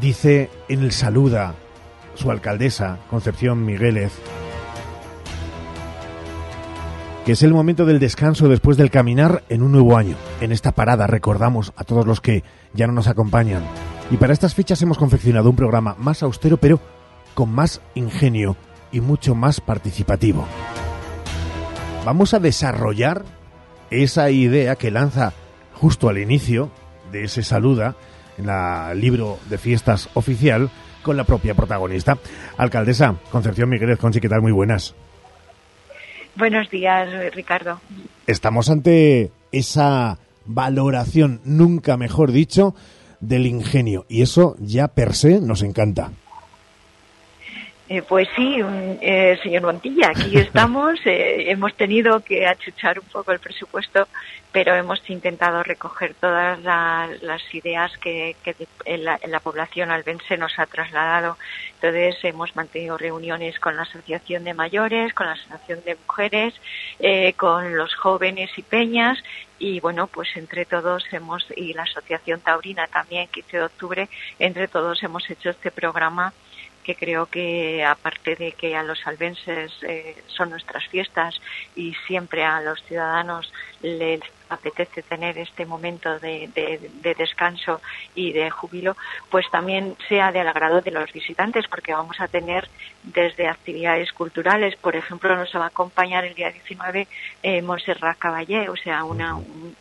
dice en el saluda su alcaldesa, Concepción Migueles, que es el momento del descanso después del caminar en un nuevo año. En esta parada recordamos a todos los que ya no nos acompañan. Y para estas fechas hemos confeccionado un programa más austero, pero con más ingenio y mucho más participativo. Vamos a desarrollar esa idea que lanza justo al inicio de ese saluda en el libro de fiestas oficial con la propia protagonista. Alcaldesa Concepción Migueles Conchi, ¿qué tal? Muy buenas. Buenos días, Ricardo. Estamos ante esa valoración, nunca mejor dicho, del ingenio. Y eso ya per se nos encanta. Eh, pues sí, un- eh, señor Montilla, aquí [LAUGHS] estamos. eh, hemos tenido que achuchar un poco el presupuesto, pero hemos intentado recoger todas la- las ideas que, que de- en la, en la población albense nos ha trasladado. Entonces hemos mantenido reuniones con la Asociación de Mayores, con la Asociación de Mujeres, eh, con los jóvenes y peñas y bueno, pues entre todos hemos, y la Asociación Taurina también, 15 de octubre, entre todos hemos hecho este programa que creo que aparte de que a los albenses eh, son nuestras fiestas y siempre a los ciudadanos les apetece tener este momento de, de- de descanso y de júbilo, pues también sea del agrado de los visitantes, porque vamos a tener desde actividades culturales, por ejemplo, nos va a acompañar el día 19 eh, Montserrat Caballé, o sea, una, un-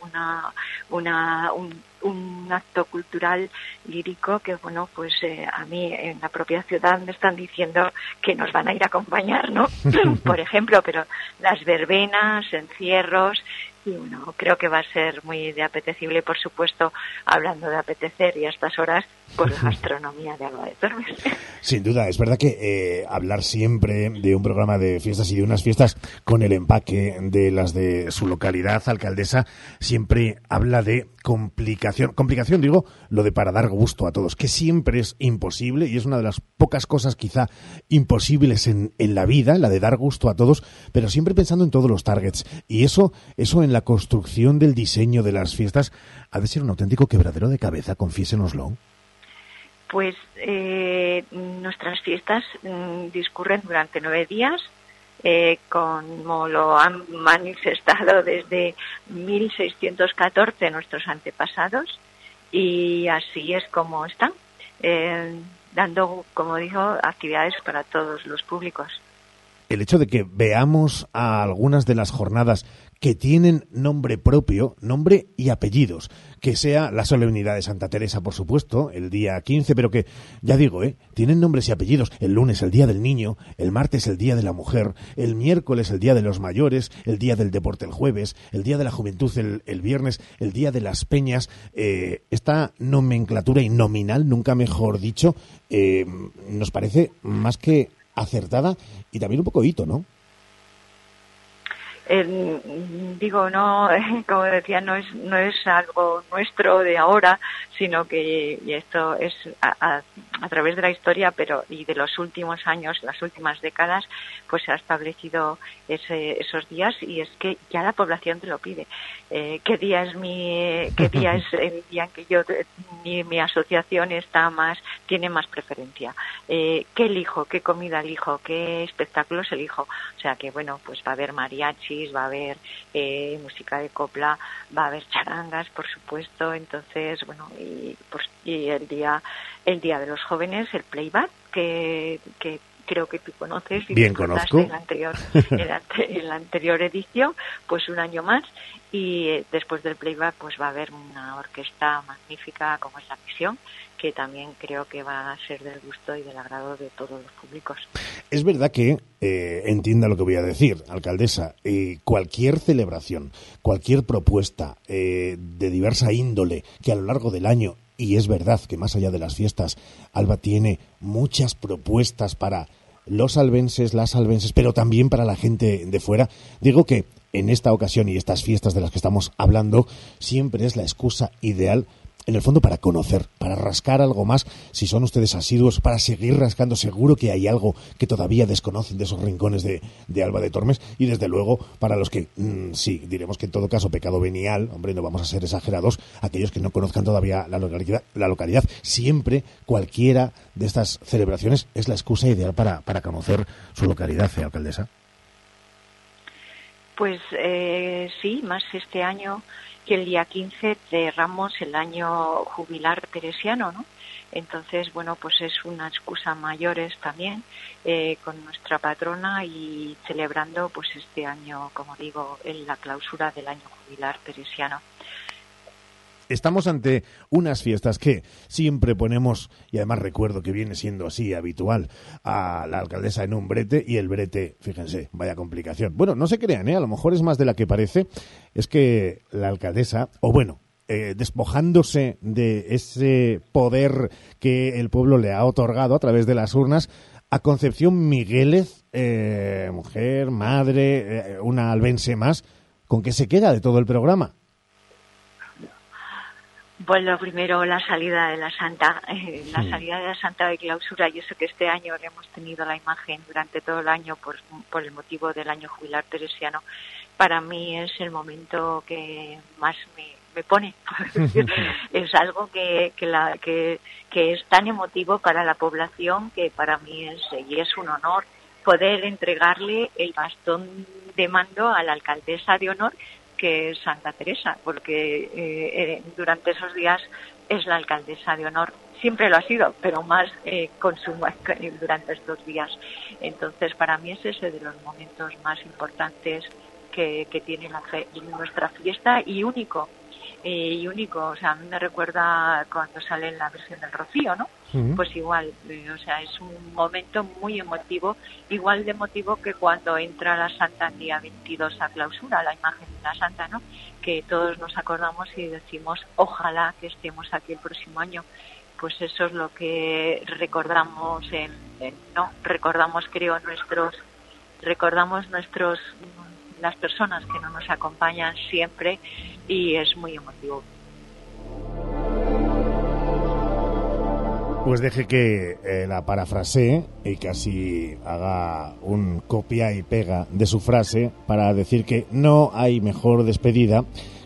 una, una, un, un acto cultural lírico que, bueno, pues eh, a mí en la propia ciudad me están diciendo que nos van a ir a acompañar, ¿no? [LAUGHS] Por ejemplo, pero las verbenas, encierros, y bueno, creo que va a ser muy de apetecible, por supuesto, hablando de apetecer y a estas horas, por [LAUGHS] la gastronomía de Alba de Tormes. Sin duda, es verdad que eh, hablar siempre de un programa de fiestas y de unas fiestas con el empaque de las de su localidad, alcaldesa, siempre habla de complicación. Complicación, digo, lo de para dar gusto a todos, que siempre es imposible y es una de las pocas cosas quizá imposibles en, en la vida, la de dar gusto a todos, pero siempre pensando en todos los targets. Y eso, eso en la construcción del diseño de las fiestas ha de ser un auténtico quebradero de cabeza, confiésenoslo. Pues eh, nuestras fiestas mm, discurren durante nueve días, eh, como lo han manifestado desde 1614 nuestros antepasados, y así es como están, eh, dando, como dijo, actividades para todos los públicos. El hecho de que veamos a algunas de las jornadas que tienen nombre propio, nombre y apellidos, que sea la solemnidad de Santa Teresa, por supuesto, el día 15, pero que, ya digo, ¿eh? tienen nombres y apellidos, el lunes el Día del Niño, el martes el Día de la Mujer, el miércoles el Día de los Mayores, el Día del Deporte el jueves, el Día de la Juventud el, el viernes, el Día de las Peñas, eh, esta nomenclatura y nominal, nunca mejor dicho, eh, nos parece más que acertada y también un poco hito, ¿no? Eh, digo, no, [LAUGHS] como decía, no es, no es algo nuestro de ahora, sino que y esto es a, a, a, través de la historia, pero y de los últimos años, las últimas décadas, pues se ha establecido ese, esos días y es que ya la población te lo pide. Eh, ¿Qué día es mi, qué día es el [LAUGHS] día en que yo mi, mi asociación está más, tiene más preferencia? Eh, ¿Qué elijo? ¿Qué comida elijo? ¿Qué espectáculos elijo? O sea que bueno, pues va a haber mariachi va a haber eh, música de copla, va a haber charangas, por supuesto. Entonces, bueno, y, pues, y el día el día de los jóvenes, el playback, que, que creo que tú conoces y Bien conozco. En la, anterior, en la [LAUGHS] anterior edición, pues un año más. Y eh, después del playback, pues va a haber una orquesta magnífica como es la Misión, que también creo que va a ser del gusto y del agrado de todos los públicos. Es verdad que, eh, entienda lo que voy a decir, alcaldesa, eh, cualquier celebración, cualquier propuesta eh, de diversa índole que a lo largo del año, y es verdad que más allá de las fiestas, Alba tiene muchas propuestas para los albenses, las albenses, pero también para la gente de fuera, digo que en esta ocasión y estas fiestas de las que estamos hablando, siempre es la excusa ideal en el fondo para conocer, para rascar algo más, si son ustedes asiduos, para seguir rascando, seguro que hay algo que todavía desconocen de esos rincones de, de Alba de Tormes, y desde luego para los que, mmm, sí, diremos que en todo caso pecado venial, hombre, no vamos a ser exagerados, aquellos que no conozcan todavía la localidad, la localidad siempre cualquiera de estas celebraciones es la excusa ideal para, para conocer su localidad, ¿eh, alcaldesa. Pues eh, sí, más este año que el día 15 cerramos el año jubilar teresiano, ¿no? Entonces, bueno, pues es una excusa mayores también eh, con nuestra patrona y celebrando pues este año, como digo, en la clausura del año jubilar teresiano. Estamos ante unas fiestas que siempre ponemos, y además recuerdo que viene siendo así habitual, a la alcaldesa en un brete y el brete, fíjense, vaya complicación. Bueno, no se crean, ¿eh? a lo mejor es más de la que parece, es que la alcaldesa, o bueno, eh, despojándose de ese poder que el pueblo le ha otorgado a través de las urnas, a Concepción Migueles, eh, mujer, madre, eh, una albense más, ¿con qué se queda de todo el programa? Bueno, primero la salida de la Santa, [LAUGHS] eh, la sí. salida de la Santa de clausura y eso que este año hemos tenido la imagen durante todo el año por, por el motivo del año jubilar teresiano, para mí es el momento que más me, me pone. [LAUGHS] [LAUGHS] es algo que, que, la, que, que es tan emotivo para la población que para mí es, y es un honor poder entregarle el bastón de mando a la alcaldesa de honor que es Santa Teresa, porque eh, durante esos días es la alcaldesa de honor. Siempre lo ha sido, pero más eh, con su, [LAUGHS] durante estos días. Entonces, para mí es ese de los momentos más importantes que, que tiene la fe, nuestra fiesta y único. Eh, y único, o sea, a mí me recuerda cuando sale la versión del Rocío, ¿no? Pues igual, eh, o sea, es un momento muy emotivo, igual de emotivo que cuando entra la Santa el día 22 a clausura, la imagen de la Santa, ¿no? Que todos nos acordamos y decimos, ojalá que estemos aquí el próximo año. pues eso es lo que recordamos en, en- no recordamos creo nuestros recordamos nuestros las personas que no nos acompañan siempre y es muy emotivo. Pues deje que eh, la parafrasee y casi haga un copia y pega de su frase para decir que no hay mejor despedida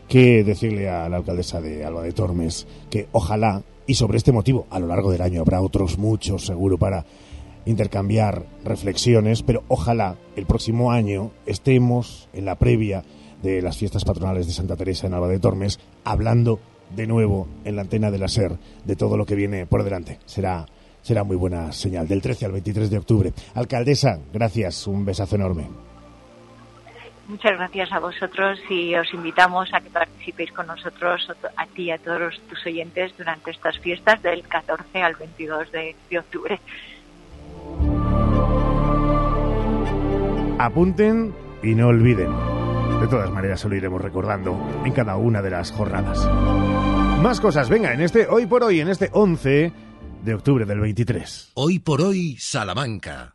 que decirle a la alcaldesa de Alba de Tormes que ojalá, y sobre este motivo a lo largo del año habrá otros muchos seguro para intercambiar reflexiones, pero ojalá el próximo año estemos en la previa de las fiestas patronales de Santa Teresa en Alba de Tormes hablando de nuevo en la antena de la SER de todo lo que viene por delante. Será, será muy buena señal. Del 13 al 23 de octubre. Alcaldesa, gracias. Un besazo enorme. Muchas gracias a vosotros y os invitamos a que participéis con nosotros, a ti y a todos tus oyentes, durante estas fiestas del 14 al 22 de, de octubre. Apunten y no olviden. De todas maneras, lo iremos recordando en cada una de las jornadas. Más cosas, venga, en este hoy por hoy, en este 11 de octubre del 23. Hoy por hoy, Salamanca.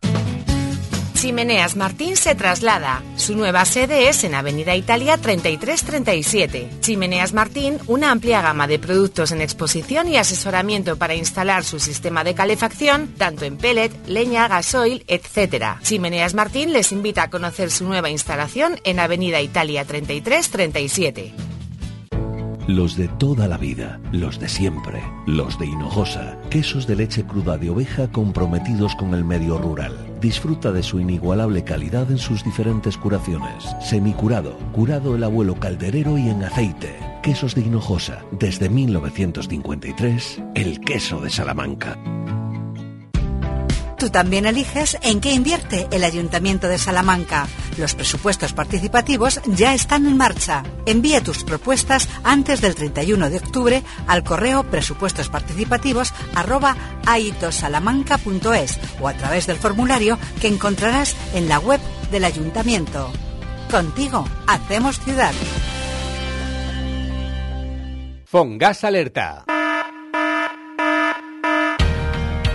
Chimeneas Martín se traslada. Su nueva sede es en Avenida Italia 3337. Chimeneas Martín, una amplia gama de productos en exposición y asesoramiento para instalar su sistema de calefacción, tanto en pellet, leña, gasoil, etc. Chimeneas Martín les invita a conocer su nueva instalación en Avenida Italia 3337. Los de toda la vida, los de siempre, los de Hinojosa, quesos de leche cruda de oveja comprometidos con el medio rural. Disfruta de su inigualable calidad en sus diferentes curaciones. Semicurado, curado el abuelo calderero y en aceite. Quesos de Hinojosa, desde 1953, el queso de Salamanca. Tú también eliges en qué invierte el Ayuntamiento de Salamanca. Los presupuestos participativos ya están en marcha. Envía tus propuestas antes del 31 de octubre al correo presupuestosparticipativos arroba aitosalamanca.es o a través del formulario que encontrarás en la web del Ayuntamiento. Contigo, hacemos ciudad. Fongas Alerta.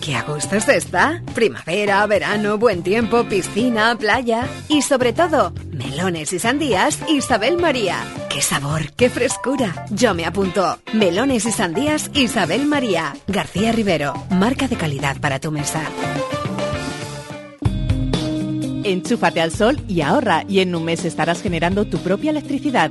¡Qué a gusto se está! Primavera, verano, buen tiempo, piscina, playa y sobre todo, melones y sandías Isabel María. ¡Qué sabor, qué frescura! Yo me apunto. Melones y sandías Isabel María. García Rivero, marca de calidad para tu mesa. Enchúfate al sol y ahorra y en un mes estarás generando tu propia electricidad.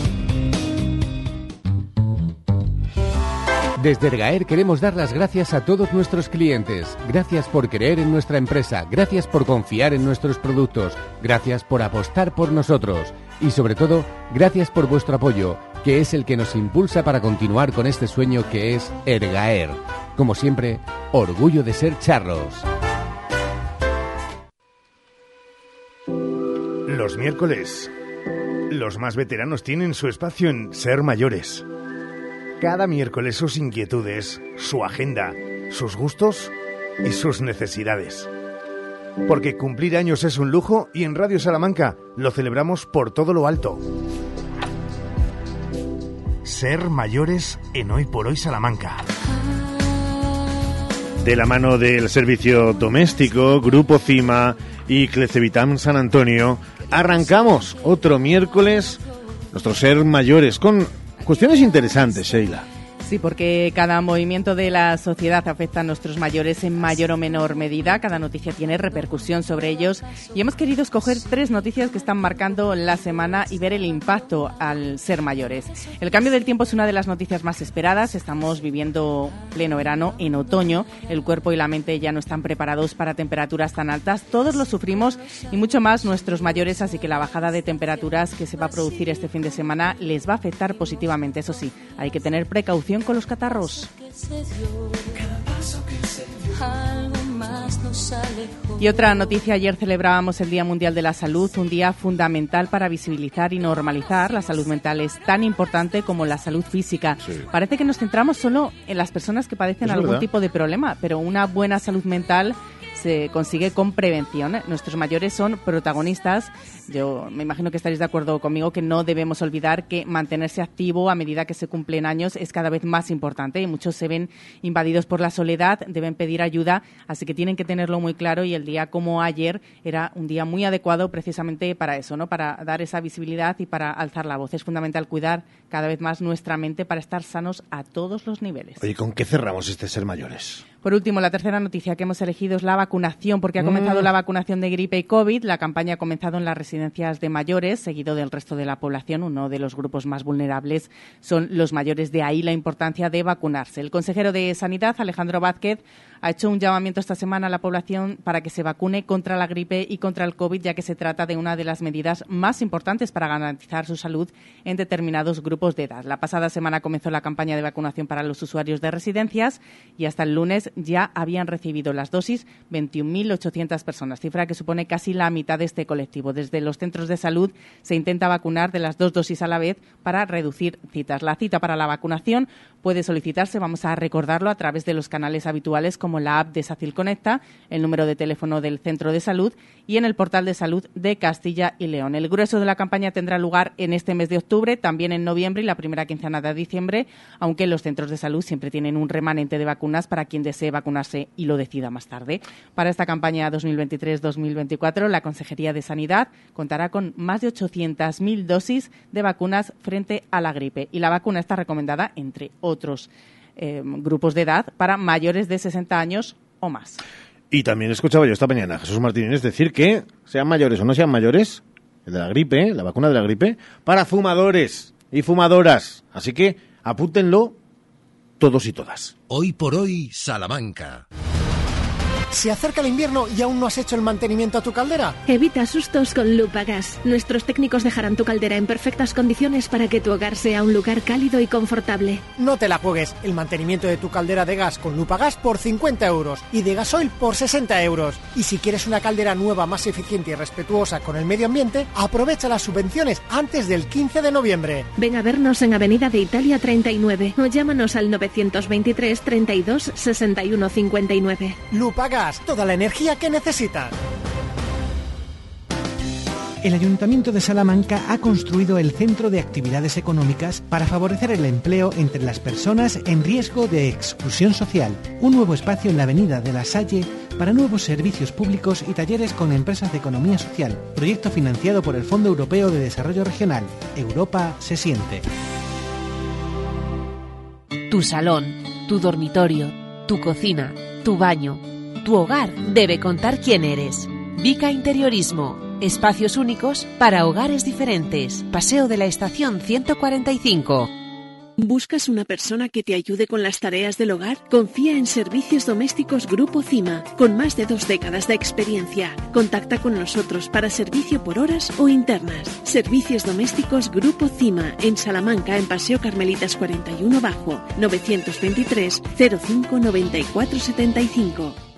Desde Ergaer queremos dar las gracias a todos nuestros clientes. Gracias por creer en nuestra empresa, gracias por confiar en nuestros productos, gracias por apostar por nosotros y sobre todo, gracias por vuestro apoyo, que es el que nos impulsa para continuar con este sueño que es Ergaer. Como siempre, orgullo de ser charros. Los miércoles, los más veteranos tienen su espacio en Ser Mayores. Cada miércoles sus inquietudes, su agenda, sus gustos y sus necesidades. Porque cumplir años es un lujo y en Radio Salamanca lo celebramos por todo lo alto. Ser mayores en Hoy por Hoy Salamanca. De la mano del servicio doméstico, Grupo Cima y Clecevitam San Antonio, arrancamos otro miércoles nuestro Ser Mayores con cuestiones interesantes, Sheila. Sí, porque cada movimiento de la sociedad afecta a nuestros mayores en mayor o menor medida. Cada noticia tiene repercusión sobre ellos. Y hemos querido escoger tres noticias que están marcando la semana y ver el impacto al ser mayores. El cambio del tiempo es una de las noticias más esperadas. Estamos viviendo pleno verano en otoño. El cuerpo y la mente ya no están preparados para temperaturas tan altas. Todos lo sufrimos y mucho más nuestros mayores. Así que la bajada de temperaturas que se va a producir este fin de semana les va a afectar positivamente. Eso sí, hay que tener precaución con los catarros. Y otra noticia, ayer celebrábamos el Día Mundial de la Salud, un día fundamental para visibilizar y normalizar. La salud mental es tan importante como la salud física. Parece que nos centramos solo en las personas que padecen Es algún verdad. tipo de problema, pero una buena salud mental se consigue con prevención. Nuestros mayores son protagonistas. Yo me imagino que estaréis de acuerdo conmigo que no debemos olvidar que mantenerse activo a medida que se cumplen años es cada vez más importante y muchos se ven invadidos por la soledad, deben pedir ayuda, así que tienen que tenerlo muy claro y el día como ayer era un día muy adecuado precisamente para eso, ¿no? Para dar esa visibilidad y para alzar la voz. Es fundamental cuidar cada vez más nuestra mente para estar sanos a todos los niveles. Oye, ¿con qué cerramos este ser mayores? Por último, la tercera noticia que hemos elegido es la vacunación, porque ha comenzado Mm. la vacunación de gripe y COVID. La campaña ha comenzado en las residencias de mayores, seguido del resto de la población. Uno de los grupos más vulnerables son los mayores, de ahí la importancia de vacunarse. El consejero de Sanidad, Alejandro Vázquez, ha hecho un llamamiento esta semana a la población para que se vacune contra la gripe y contra el COVID, ya que se trata de una de las medidas más importantes para garantizar su salud en determinados grupos de edad. La pasada semana comenzó la campaña de vacunación para los usuarios de residencias y hasta el lunes ya habían recibido las dosis 21.800 personas, cifra que supone casi la mitad de este colectivo. Desde los centros de salud se intenta vacunar de las dos dosis a la vez para reducir citas. La cita para la vacunación puede solicitarse, vamos a recordarlo, a través de los canales habituales como la app de Sacil Conecta, el número de teléfono del centro de salud y en el portal de salud de Castilla y León. El grueso de la campaña tendrá lugar en este mes de octubre, también en noviembre y la primera quincena de diciembre, aunque los centros de salud siempre tienen un remanente de vacunas para quien desee vacunarse y lo decida más tarde. Para esta campaña 2023-2024, la Consejería de Sanidad contará con más de 800.000 dosis de vacunas frente a la gripe y la vacuna está recomendada, entre otros eh, grupos de edad, para mayores de 60 años o más. Y también escuchaba yo esta mañana a Jesús Martínez decir que, sean mayores o no sean mayores, el de la gripe, la vacuna de la gripe, para fumadores y fumadoras. Así que apúntenlo todos y todas. Hoy por hoy, Salamanca. Se acerca el invierno y aún no has hecho el mantenimiento a tu caldera. Evita sustos con Lupagas. Nuestros técnicos dejarán tu caldera en perfectas condiciones para que tu hogar sea un lugar cálido y confortable. No te la juegues. El mantenimiento de tu caldera de gas con Lupagas por 50 euros y de gasoil por 60 euros. Y si quieres una caldera nueva más eficiente y respetuosa con el medio ambiente, aprovecha las subvenciones antes del 15 de noviembre. Ven a vernos en Avenida de Italia 39 o llámanos al 923 32 61 59. Lupagas, toda la energía que necesitas. El Ayuntamiento de Salamanca ha construido el Centro de Actividades Económicas para favorecer el empleo entre las personas en riesgo de exclusión social. Un nuevo espacio en la Avenida de la Salle para nuevos servicios públicos y talleres con empresas de economía social. Proyecto financiado por el Fondo Europeo de Desarrollo Regional. Europa se siente. Tu salón, tu dormitorio, tu cocina, tu baño, tu hogar debe contar quién eres. Vica Interiorismo. Espacios únicos para hogares diferentes. Paseo de la Estación 145. ¿Buscas una persona que te ayude con las tareas del hogar? Confía en Servicios Domésticos Grupo CIMA, con más de dos décadas de experiencia. Contacta con nosotros para servicio por horas o internas. Servicios Domésticos Grupo CIMA, en Salamanca, en Paseo Carmelitas 41 Bajo, 923 05 94 75.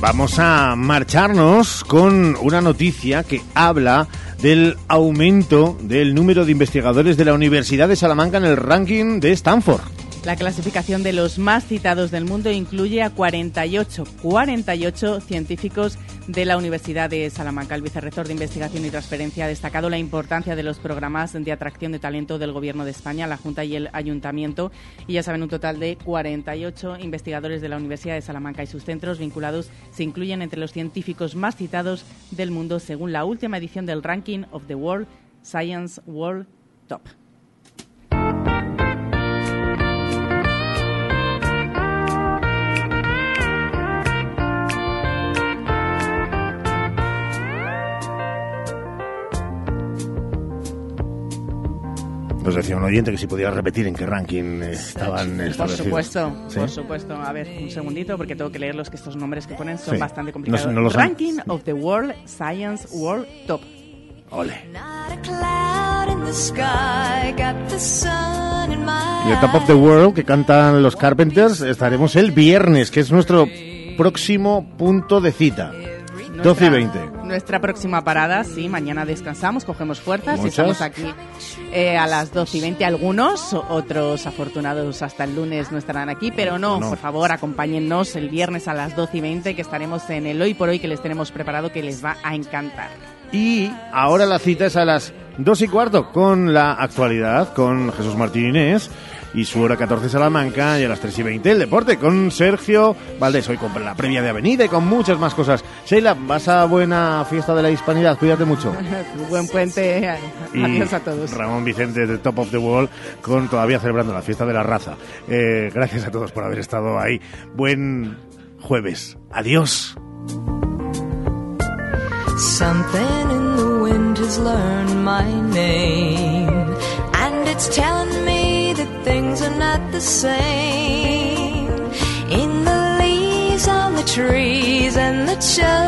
Vamos a marcharnos con una noticia que habla del aumento del número de investigadores de la Universidad de Salamanca en el ranking de Stanford. La clasificación de los más citados del mundo incluye a 48, 48 científicos de la Universidad de Salamanca. El vicerrector de Investigación y Transferencia ha destacado la importancia de los programas de atracción de talento del Gobierno de España, la Junta y el Ayuntamiento. Y ya saben, un total de 48 investigadores de la Universidad de Salamanca y sus centros vinculados se incluyen entre los científicos más citados del mundo según la última edición del Ranking of the World Science World Top. Nos decía un oyente que si podía repetir en qué ranking estaban Por supuesto, ¿Sí? por supuesto. A ver, un segundito porque tengo que leerlos que estos nombres que ponen son Sí. bastante No- complicados. no los han- Ranking of the World Science World Top. Ole. Y el Top of the World que cantan los Carpenters estaremos el viernes, que es nuestro próximo punto de cita. 12 y 20. Nuestra próxima parada, sí, mañana descansamos, cogemos fuerzas y Muchas. estamos aquí eh, a las 12 y 20. Algunos, otros afortunados hasta el lunes no estarán aquí, pero no, No. por favor, acompáñennos el viernes a las 12 y 20 que estaremos en el Hoy por Hoy que les tenemos preparado que les va a encantar. Y ahora la cita es a las 2 y cuarto con la actualidad, con Jesús Martín Inés y su hora 14 Salamanca y a las 3 y 20 el deporte con Sergio Valdés. Hoy con la previa de Avenida y con muchas más cosas. Sheila, vas a buena fiesta de la hispanidad, cuídate mucho. [LAUGHS] Buen puente, Y adiós a todos. Ramón Vicente de Top of the World con todavía celebrando la fiesta de la raza. Eh, gracias a todos por haber estado ahí. Buen jueves. Adiós. Something in the wind has learned my name, and it's telling me that things are not the same in the leaves on the trees and the children.